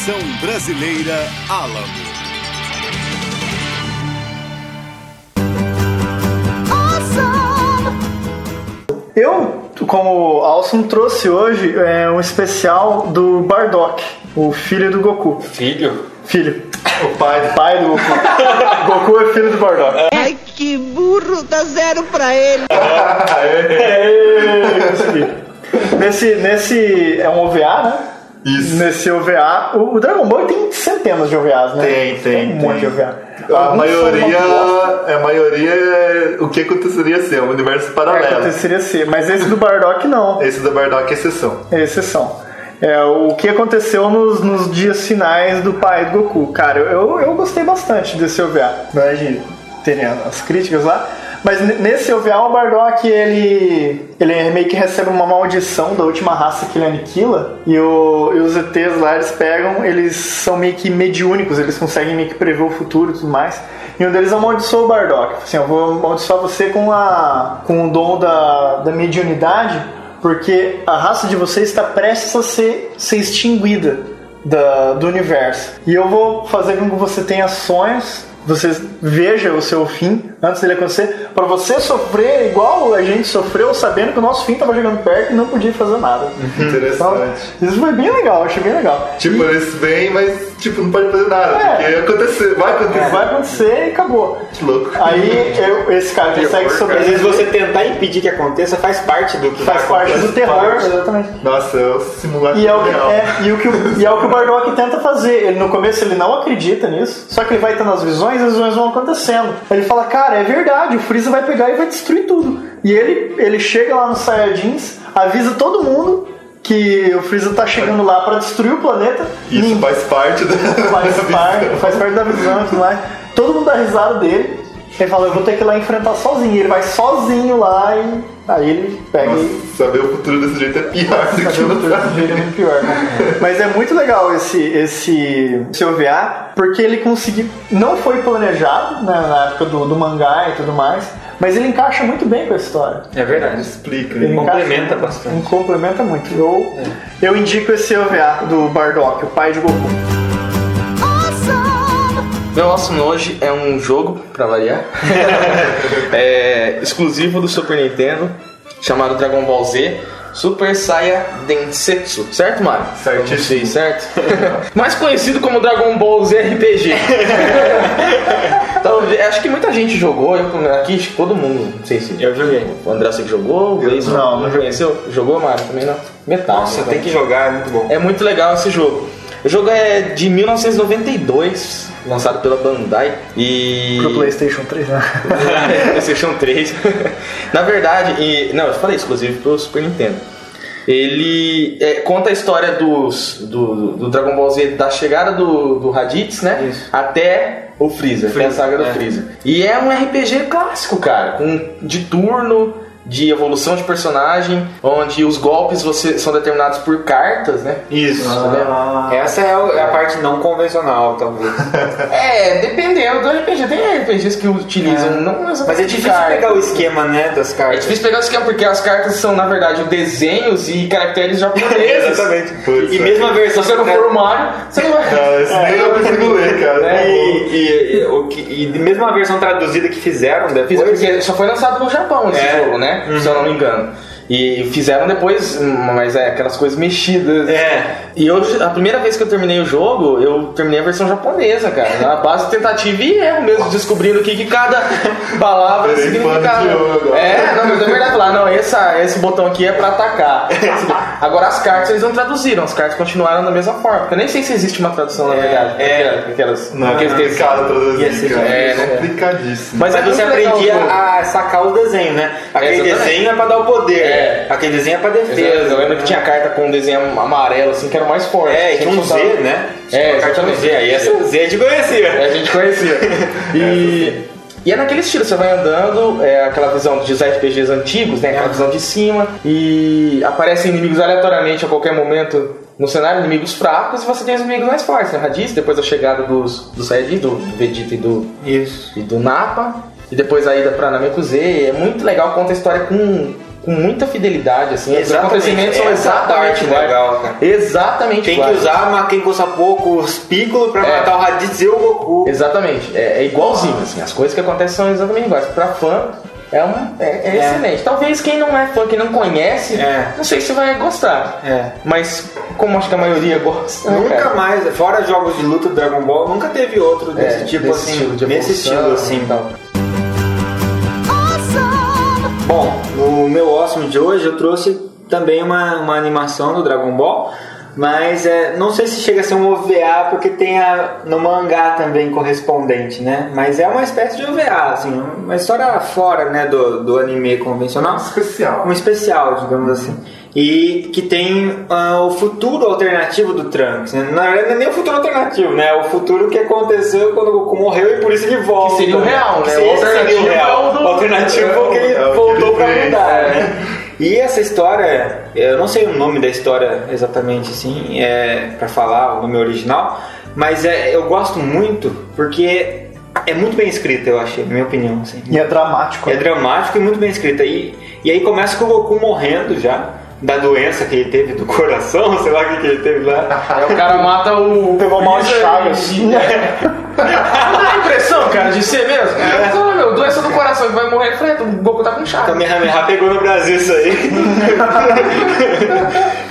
Versão brasileira Alamo. Eu, como Alson, trouxe hoje é, um especial do Bardock, o filho do Goku. Filho? Filho. O pai. Pai do Goku. Goku é filho do Bardock. Ai, que burro, dá zero pra ele. Aê, consegui. Nesse, nesse. É um OVA, né? Isso. Nesse OVA. O, o Dragon Ball tem centenas de OVAs, né? Tem, tem, um monte de tem. OVA. A maioria, bosta. a maioria é o que aconteceria ser, um universo É, paralelo. aconteceria ser, mas esse do Bardock não. Esse da Bardock é exceção. É exceção. É o que aconteceu nos, nos dias finais do pai do Goku. Cara, eu, eu gostei bastante desse OVA. Apesar de terem as críticas lá. Mas nesse OVA, o Bardock, ele, ele meio que recebe uma maldição da última raça que ele aniquila. E, o, e os ETs lá, eles pegam, eles são meio que mediúnicos, eles conseguem meio que prever o futuro e tudo mais. E um deles amaldiçoa o Bardock. Assim, eu vou amaldiçoar você com, a, com o dom da, da mediunidade, porque a raça de vocês está prestes a ser, ser extinguida da, do universo. E eu vou fazer com que você tenha sonhos, você veja o seu fim antes dele acontecer, para você sofrer igual a gente sofreu, sabendo que o nosso fim estava chegando perto e não podia fazer nada. Interessante. Isso foi bem legal, achei bem legal. Tipo, eles vêm, mas tipo, não pode fazer nada. É. Porque acontecer, vai acontecer. Vai acontecer e acabou. Que louco. Aí eu- esse cara consegue Às vezes sobreviver. você tentar impedir que aconteça faz parte do que Faz vai parte do terror, exatamente. Nossa, é o simulacro E é o, que, real. é, e, o que o, e é o que o Bardock tenta fazer. Ele no começo ele não acredita nisso, só que ele vai tendo as visões e as visões vão acontecendo. Ele fala, cara, é verdade, o Freeza vai pegar e vai destruir tudo. E ele, ele chega lá nos Saiyajins, avisa todo mundo que o Freeza tá chegando lá pra destruir o planeta. Isso Ninguém faz parte da. faz, parte, faz parte da visão e tudo mais. Todo mundo dá risada dele. Ele fala, eu vou ter que ir lá enfrentar sozinho. Ele vai sozinho lá e aí ele pega e Saber o futuro desse jeito é pior do que Cadê o futuro desse jeito é muito pior, né? Mas é muito legal esse, esse, esse OVA, porque ele conseguiu. Não foi planejado né, na época do, do mangá e tudo mais, mas ele encaixa muito bem com a história. É verdade. Explica. Ele Complementa encaixa- bastante. ele complementa muito. Eu, eu indico esse OVA do Bardock, o pai de Goku. Meu awesome hoje é um jogo, pra variar, é, exclusivo do Super Nintendo, chamado Dragon Ball Z Super Saiya Densetsu, certo, Mario? Certíssimo. Certo? Mais conhecido como Dragon Ball Z RPG. Talvez, acho que muita gente jogou, aqui acho que todo mundo, não sei se. Eu joguei. O André você que jogou, o Gleison não, não conheceu? Jogou, Mario? Também não. Metade. Nossa, né? tem que jogar, é muito bom. É muito legal esse jogo. O jogo é de 1992, lançado pela Bandai e Pro PlayStation 3, né? PlayStation 3. Na verdade, e, não, eu falei exclusivo pro Super Nintendo. Ele é, conta a história dos, do, do Dragon Ball Z, da chegada do, do Raditz, né? Isso. Até o Freeza, até a saga do é. Freeza. E é um RPG clássico, cara, com, de turno, de evolução de personagem, onde os golpes você, são determinados por cartas, né? Isso. Ah. Essa é é a parte não convencional, talvez. É, dependendo do RPG. Tem RPGs que utilizam não exatamente Mas é difícil cartas. pegar o esquema, né, das É cartas. difícil pegar o esquema porque as cartas são, na verdade, desenhos e caracteres japoneses. Exatamente. Putz, e é. mesmo a Se versão você não for o Mario, você não vai. Não, esse nem eu consigo ler, cara. É, e, e, e, o que- e mesmo a versão traduzida que fizeram depois. Porque só foi lançado no Japão esse É. jogo, né? Se eu não me engano. E fizeram depois, mas é aquelas coisas mexidas. É. E eu, a primeira vez que eu terminei o jogo, eu terminei a versão japonesa, cara. Na base de tentativa e erro mesmo, descobrindo o que, que cada palavra significava. É, não, mas é verdade falar, não, essa, esse botão aqui é pra atacar. Agora as cartas eles não traduziram, as cartas continuaram da mesma forma. Porque eu nem sei se existe uma tradução, na verdade. é. Aquelas, Não, é aqueles traduzir, cara. é, É né? complicadíssimo. Mas Mas é você aprendia o a sacar os desenhos, né? Aquele desenho é pra dar o poder. É. Aquele desenho é pra Eu defesa. lembro que tinha carta com um desenho amarelo, assim, que era o mais forte. É, e tinha um Z, Sempre né? É, Tinha exatamente. Z. Aí essa Z a gente conhecia. É, a gente conhecia. E, e é naquele estilo, você vai andando, é aquela visão dos RPGs antigos, né? Aquela visão de cima, e aparecem inimigos aleatoriamente a qualquer momento no cenário, inimigos fracos, e você tem os inimigos mais fortes, né? Raditz, depois a chegada dos, do Saiyajin, do, do Vegeta e do, Isso. e do Nappa, e depois a ida pra Namekusei. É muito legal, conta a história com, com muita fidelidade, assim. Os Exatamente. acontecimentos são exatamente iguais. legal, cara. Exatamente Tem que usar mas quem custa pouco os Piccolo pra É. matar o Raditz e o Goku. Exatamente, é, é igualzinho, assim, as coisas que acontecem são exatamente iguais. Pra fã, é, um, é, é É. excelente. Talvez quem não é fã, quem não conhece, É. não sei se vai gostar. É. Mas como acho que a maioria gosta, né, Nunca cara? mais, fora jogos de luta do Dragon Ball, nunca teve outro desse É, tipo desse assim. estilo de nesse evolução estilo assim. e tal. Bom, meu awesome de hoje eu trouxe também uma, uma animação do Dragon Ball, mas é, não sei se chega a ser um OVA porque tem a, no mangá também correspondente, né? Mas é uma espécie de OVA, assim, uma história fora né, do, do anime convencional. Especial. Um especial, digamos assim. E que tem ah, o futuro alternativo do Trunks. Né? Na verdade, não é nem o futuro alternativo, né? É o futuro que aconteceu quando o Goku morreu e por isso ele volta. Que seria o real, né? seria- O seria alternativo o real. é o do- O alternativo é o que ele é o que voltou pra mudar, é. né? E essa história, eu não sei o nome da história exatamente assim, é, para falar o nome original, mas é, eu gosto muito porque é muito bem escrita, eu achei, na minha opinião. Assim. E é dramático. É né? dramático e muito bem escrita. E, e aí começa com o Goku morrendo já, da doença que ele teve do coração, sei lá o que, que ele teve lá. Aí o cara mata o. Pegou mal de Chagas. Não dá a impressão, cara, de ser mesmo? É. Fala, meu, doença do coração que vai morrer, Fred, o Goku tá com chave. Kamehameha pegou no Brasil isso aí.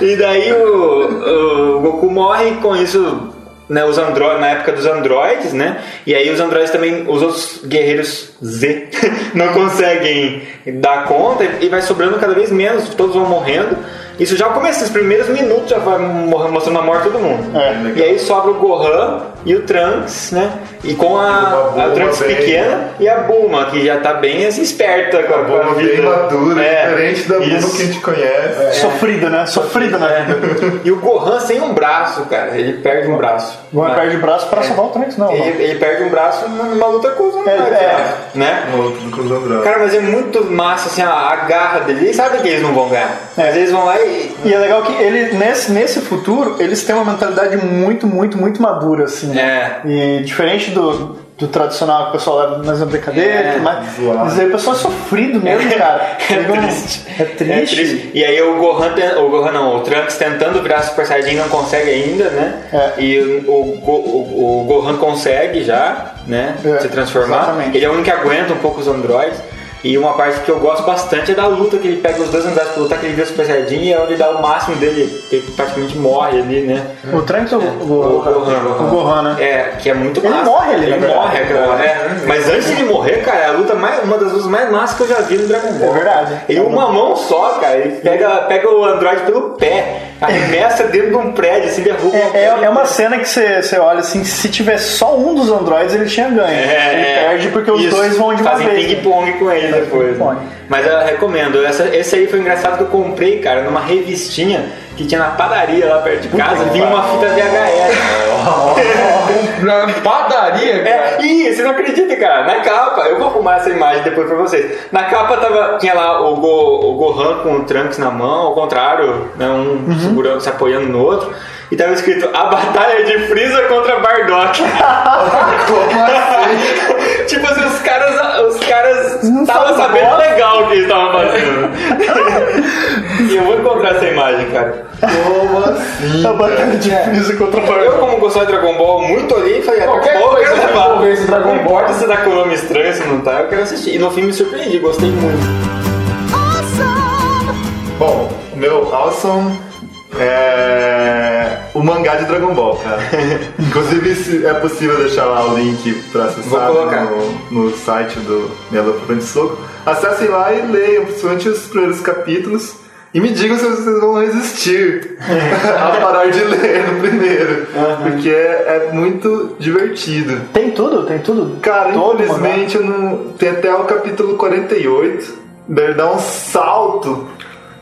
e daí o, o Goku morre e com isso. Né, os andro na época dos androides, né? E aí os androides também, os outros guerreiros Z não conseguem dar conta e vai sobrando cada vez menos, todos vão morrendo. Isso já começa, os primeiros minutos já vai mo- mostrando a morte de todo mundo. É. E aí sobra o Gohan e o Trunks, né? E com a, a Trunks bem- pequena e a Bulma, que já tá bem assim, esperta com a, com a Bulma vida. bem madura, É, diferente da Bulma isso. que a gente conhece. Sofrida, né? Sofrida na vida. E o Gohan sem um braço, cara. Ele perde um braço. Gohan Né? perde o braço pra salvar o Trunks, não. não. Ele, ele perde um braço numa luta com os androides, é. né? Cruz Andrade. Cara, mas é muito massa assim, a, a garra dele. Eles sabem que eles não vão ganhar. Mas eles vão lá e. E é legal que ele, nesse, nesse futuro, eles têm uma mentalidade muito, muito, muito madura, assim. É. E diferente do, do tradicional que o pessoal leva mais na brincadeira, É, mais, zoado. mas aí o pessoal é sofrido mesmo, cara. É Ele não- triste. É triste. E aí o Gohan, o Gohan não, o Trunks tentando virar Super Saiyajin não consegue ainda, né? É. E o, o- o Gohan consegue já, né? É, se transformar. exatamente. Ele é o único que aguenta um pouco os androides. E uma parte que eu gosto bastante é da luta, que ele pega os dois androides pra lutar, que ele vira Super Saiyajin e é onde dá o máximo dele, que ele praticamente morre ali, né? O Trunks ou o, O o, Gohan, o Gohan, né? É, que é muito Ele massa. morre ali, ele verdade. morre, cara. É. Mas antes de ele morrer, cara, é a luta mais, uma das lutas mais massas que eu já vi no Dragon Ball. É verdade. Ele uma mão só, cara, ele pega, pega o Android pelo pé, arremessa dentro de um prédio, assim, derruba. um É, é, é uma cena que você você olha assim, se tivesse só um dos androides, ele tinha ganho. É, ele é. perde porque os Isso. dois vão de uma Fazem vez. né? ping-pong com ele depois. né? Mas eu recomendo. Essa, esse aí foi engraçado que eu comprei, cara, numa revistinha que tinha na padaria lá perto de casa. Vinha uma fita VHS. Na padaria, cara. É, ih, você não acredita, cara. Na capa, eu vou arrumar essa imagem depois pra vocês. Na capa tava, tinha lá o, Go- o Gohan com o Trunks na mão, ao contrário, né, um Uhum. segurando, se apoiando no outro. E tava escrito A Batalha de Freeza contra Bardock. Como assim? tipo assim, os caras, os caras Não estavam sabe sabendo bosta. legal o que eles estavam fazendo. e eu vou encontrar essa imagem, cara. Como assim? A batalha de Freeza contra o Eu, Bardock. como gostava de Dragon Ball, muito olhei e falei, Qualquer "Pô, eu coisa quero que levar." envolvesse Dragon Não Ball. importa se tá com o nome estranho, se não tá, eu quero assistir. E no fim me surpreendi, gostei muito. Bom, o meu awesome é o mangá de Dragon Ball, cara. Inclusive, se é possível deixar lá o link pra acessar no, no site do Lupa Frente Soco. Acessem lá e leiam, principalmente os primeiros capítulos. E me digam se vocês vão resistir a parar de ler no primeiro. Porque é, é muito divertido. Tem tudo, tem tudo. Cara, Todo infelizmente eu não. Tem até o capítulo 48. Daí ele dá um salto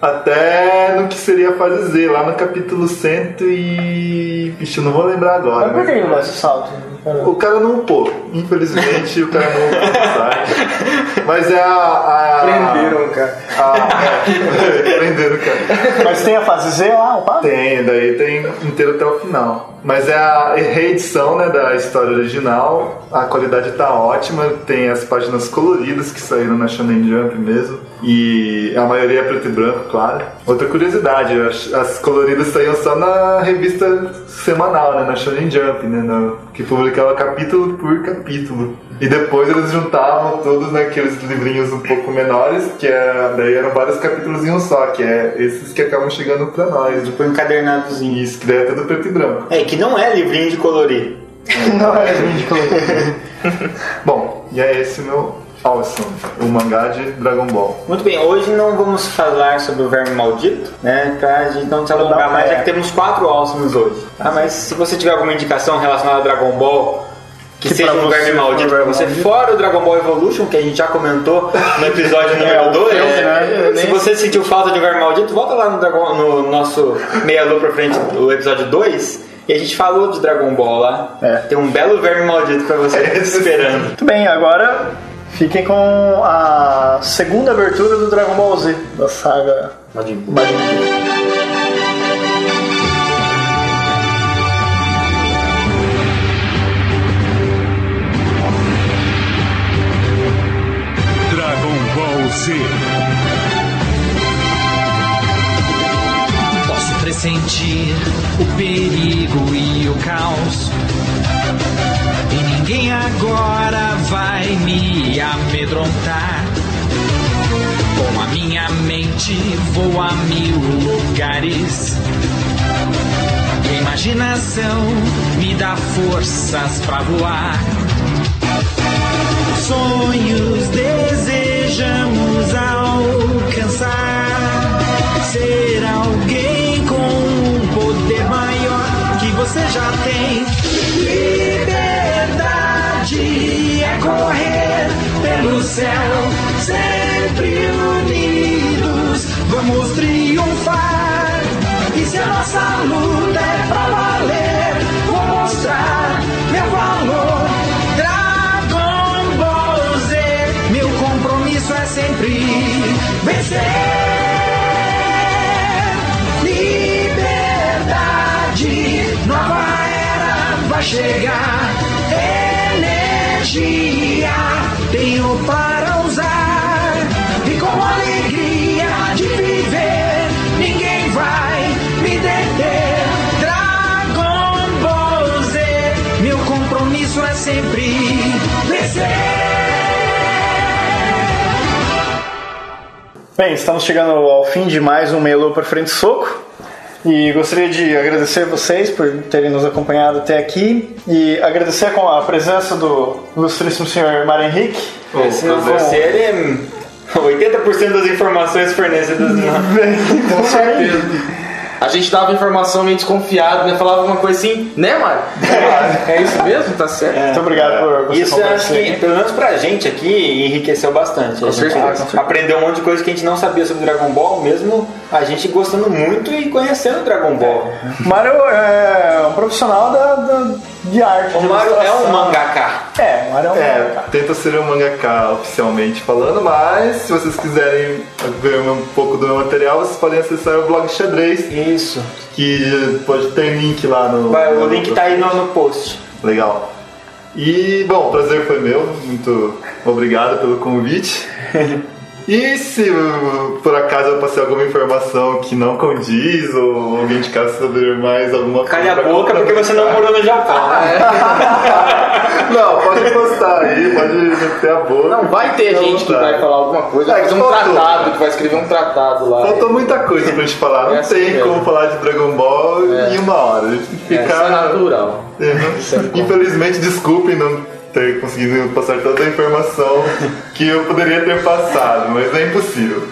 até no que seria a fase Z, lá no capítulo 100 e. Ixi, eu não vou lembrar agora. Mas por que mas- ele esse salto? o cara não upou. Infelizmente, o cara não upou. Mas é a. a Prenderam, cara. a- é, prenderam o cara. Mas tem a fase Z lá, o papo? Tem, daí tem inteiro até o final. Mas é a reedição né, da história original. A qualidade tá ótima, tem as páginas coloridas que saíram na Shonen Jump mesmo. E a maioria é preto e branco, claro. Outra curiosidade, as, as coloridas saíam só na revista semanal, né, na Shonen Jump, né, no- que publicava capítulo por capítulo. E depois eles juntavam todos naqueles livrinhos um pouco menores, que é, daí eram vários capítulos em um só, que é esses que acabam chegando pra nós. Tipo, encadernadozinho. Isso, que daí é tudo preto e branco. É, que não é livrinho de colorir. Não é ridículo. Bom, e é esse meu awesome, o mangá de Dragon Ball. Muito bem, hoje não vamos falar sobre o verme maldito, né? Pra gente não se alongar mais, é. já que temos quatro awesomes hoje. Ah, mas se você tiver alguma indicação relacionada a Dragon Ball, que, Que seja um verme você maldito pra você, fora o Dragon Ball Evolution, que a gente já comentou no episódio número o 2. filme, né? Se você sentiu falta de verme maldito, volta lá no, Dragon- no nosso Meia Lua pra frente, o episódio 2. E a gente falou de Dragon Ball lá. É. Tem um belo verme maldito pra você esperando. Muito bem, agora fiquem com a segunda abertura do Dragon Ball Z, da saga Majin Buu. Majin Buu. Z. Posso pressentir o perigo e o caos. E ninguém agora vai me amedrontar. Com a minha mente vou a mil lugares. E a imaginação me dá forças pra voar. Sonhos desejamos alcançar. Ser alguém com um poder maior que você já tem. Liberdade é correr pelo céu, sempre unidos vamos triunfar. Isso é nossa luz. Vencer. Liberdade, nova era vai chegar. Energia, tenho para Bem, estamos chegando ao fim de mais um Melo para Frente Soco. E gostaria de agradecer vocês por terem nos acompanhado até aqui e agradecer com a presença do ilustríssimo senhor Mário Henrique. Ele é 80% das informações fornecidas no... Com certeza. A gente dava informação meio desconfiado, né? Falava uma coisa assim, né, Mário? É isso mesmo? Tá certo. Muito obrigado por você Isso eu acho que, pelo menos pra gente aqui, enriqueceu bastante. a gente certeza. aprendeu um monte de coisa que a gente não sabia sobre Dragon Ball, mesmo a gente gostando muito e conhecendo Dragon Ball. Mário é um profissional da, da- de arte. O de Mário é um mangaka. É, o Mário é um É, mangaka. tenta ser um mangaka oficialmente falando, mas se vocês quiserem ver um pouco do meu material, vocês podem acessar o blog Xadrez. Isso. Que pode ter link lá no. Vai, o link tá aí no, no post. Legal. E, bom, o prazer foi meu. Muito obrigado pelo convite. E se por acaso eu passei alguma informação que não condiz ou alguém de casa saber mais alguma coisa. Calha a boca porque você não morou no Japão. né? Não, pode postar aí, pode meter a boca. Não, vai ter gente que vai falar alguma coisa, vai É, fazer um faltou. tratado, que vai escrever um tratado lá. Faltou muita coisa pra gente falar. Não É assim tem mesmo. como falar de Dragon Ball em uma hora. A gente É, fica- isso é natural. É, Infelizmente, desculpem não ter conseguido passar toda a informação que eu poderia ter passado, mas é impossível.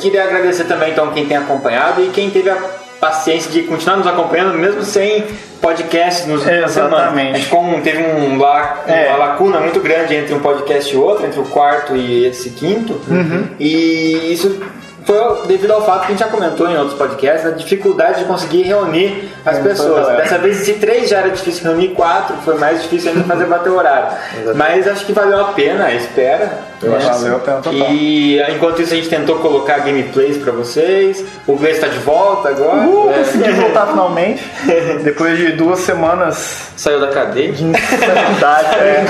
Queria agradecer também então quem tem acompanhado e quem teve a paciência de continuar nos acompanhando mesmo sem podcast nos na semana. Exatamente. A gente como teve um la- É. uma lacuna muito grande entre um podcast e outro, entre o quarto e esse quinto. Uhum. E isso foi devido ao fato que a gente já comentou em outros podcasts, a dificuldade de conseguir reunir as Reunir pessoas. Dessa vez, se três já era difícil reunir, quatro foi mais difícil ainda fazer bater o horário. Mas acho que valeu a pena a espera. Eu acho valeu a pena total. E enquanto isso a gente tentou colocar gameplays pra vocês. O Gleice tá de volta agora. Uh, É. consegui voltar finalmente. Depois de duas semanas Saiu da cadeia. de insanidade. é.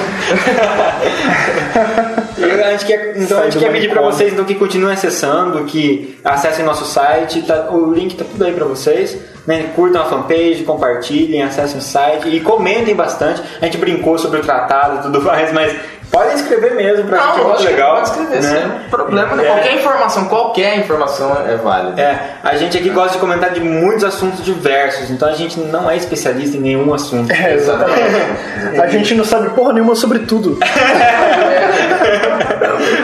E a gente quer, então a gente quer pedir pra vocês então, que continuem acessando, que acessem nosso site, tá- o link tá tudo aí pra vocês. né? Curtam a fanpage, compartilhem, acessem o site e comentem bastante. A gente brincou sobre o tratado e tudo mais, mas podem escrever mesmo pra gente, é muito legal. Pode escrever, né? sem problema? É. Qualquer informação, qualquer informação é válida. É, a gente aqui gosta de comentar de muitos assuntos diversos, então a gente não é especialista em nenhum assunto. É, exatamente. A gente não sabe porra nenhuma sobre tudo.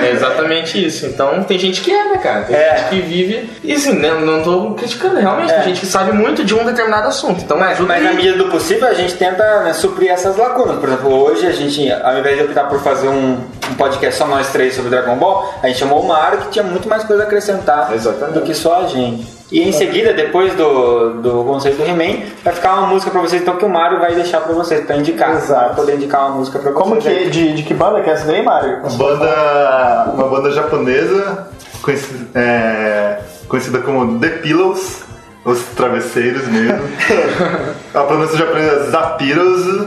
É exatamente isso. Então tem gente que é, né, cara? Tem É. gente que vive. E assim, né, não tô criticando, realmente. É. Tem gente que sabe muito de um determinado assunto. Então Mas, ajuda mas na medida do possível a gente tenta né, suprir essas lacunas. Por exemplo, hoje a gente, ao invés de optar por fazer um, um podcast só nós três sobre Dragon Ball, a gente chamou o Mário que tinha muito mais coisa a acrescentar Exatamente. do que só a gente. E em seguida, depois do, do conceito do He-Man, vai ficar uma música pra vocês, então que o Mário vai deixar pra vocês, pra indicar. Exato. Pra poder indicar uma música pra Como vocês. que, de, de que banda que é essa daí, Mário? Banda, uma banda japonesa conhecida, é, conhecida como The Pillows, os travesseiros mesmo. A pronúncia japonesa é Zapiros.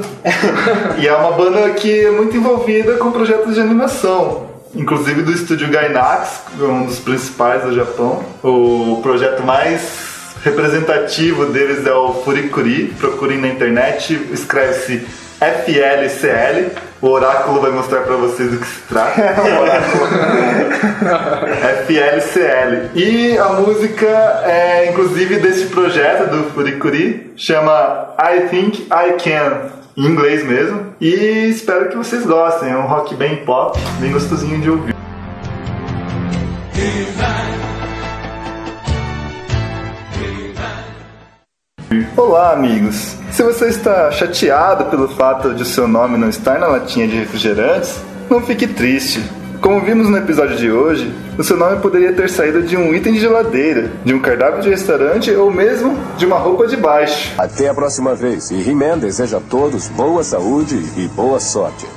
e é uma banda que é muito envolvida com projetos de animação. Inclusive do estúdio Gainax, um dos principais do Japão. O projeto mais representativo deles é o Furikuri. Procurem na internet, escreve-se FLCL. O oráculo vai mostrar pra vocês do que se trata. FLCL. E a música é inclusive desse projeto do Furikuri, chama I Think I Can. Em inglês mesmo. E espero que vocês gostem. É um rock bem pop, bem gostosinho de ouvir. Olá, amigos! Se você está chateado pelo fato de o seu nome não estar na latinha de refrigerantes, não fique triste. Como vimos no episódio de hoje, o seu nome poderia ter saído de um item de geladeira, de um cardápio de restaurante ou mesmo de uma roupa de baixo. Até a próxima vez. E He-Man deseja a todos boa saúde e boa sorte.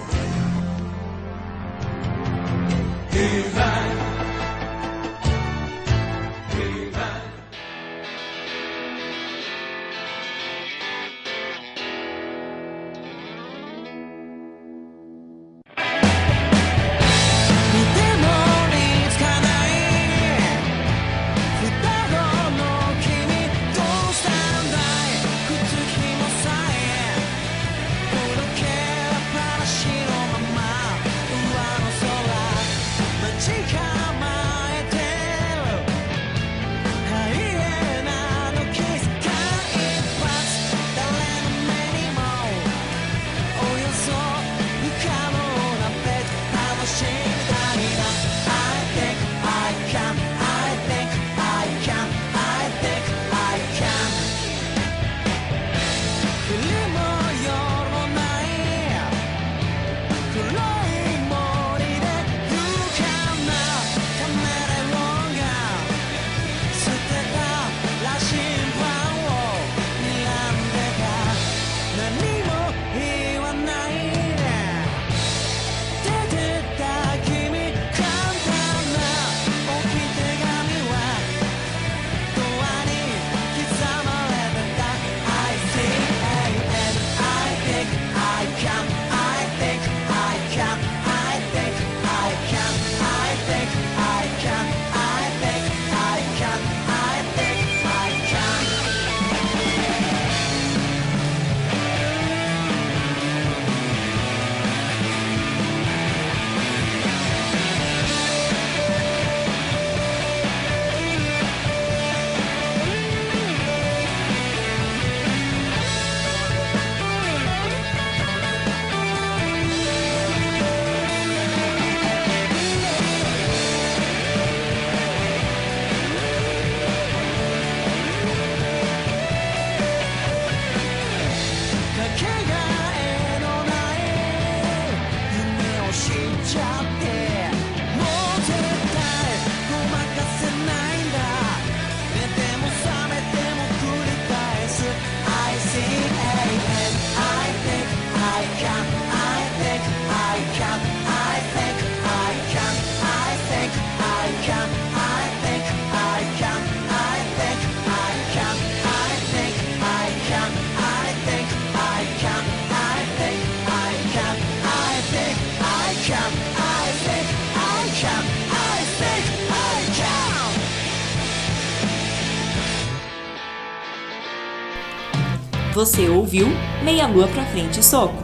Você ouviu Meia Lua pra Frente Soco.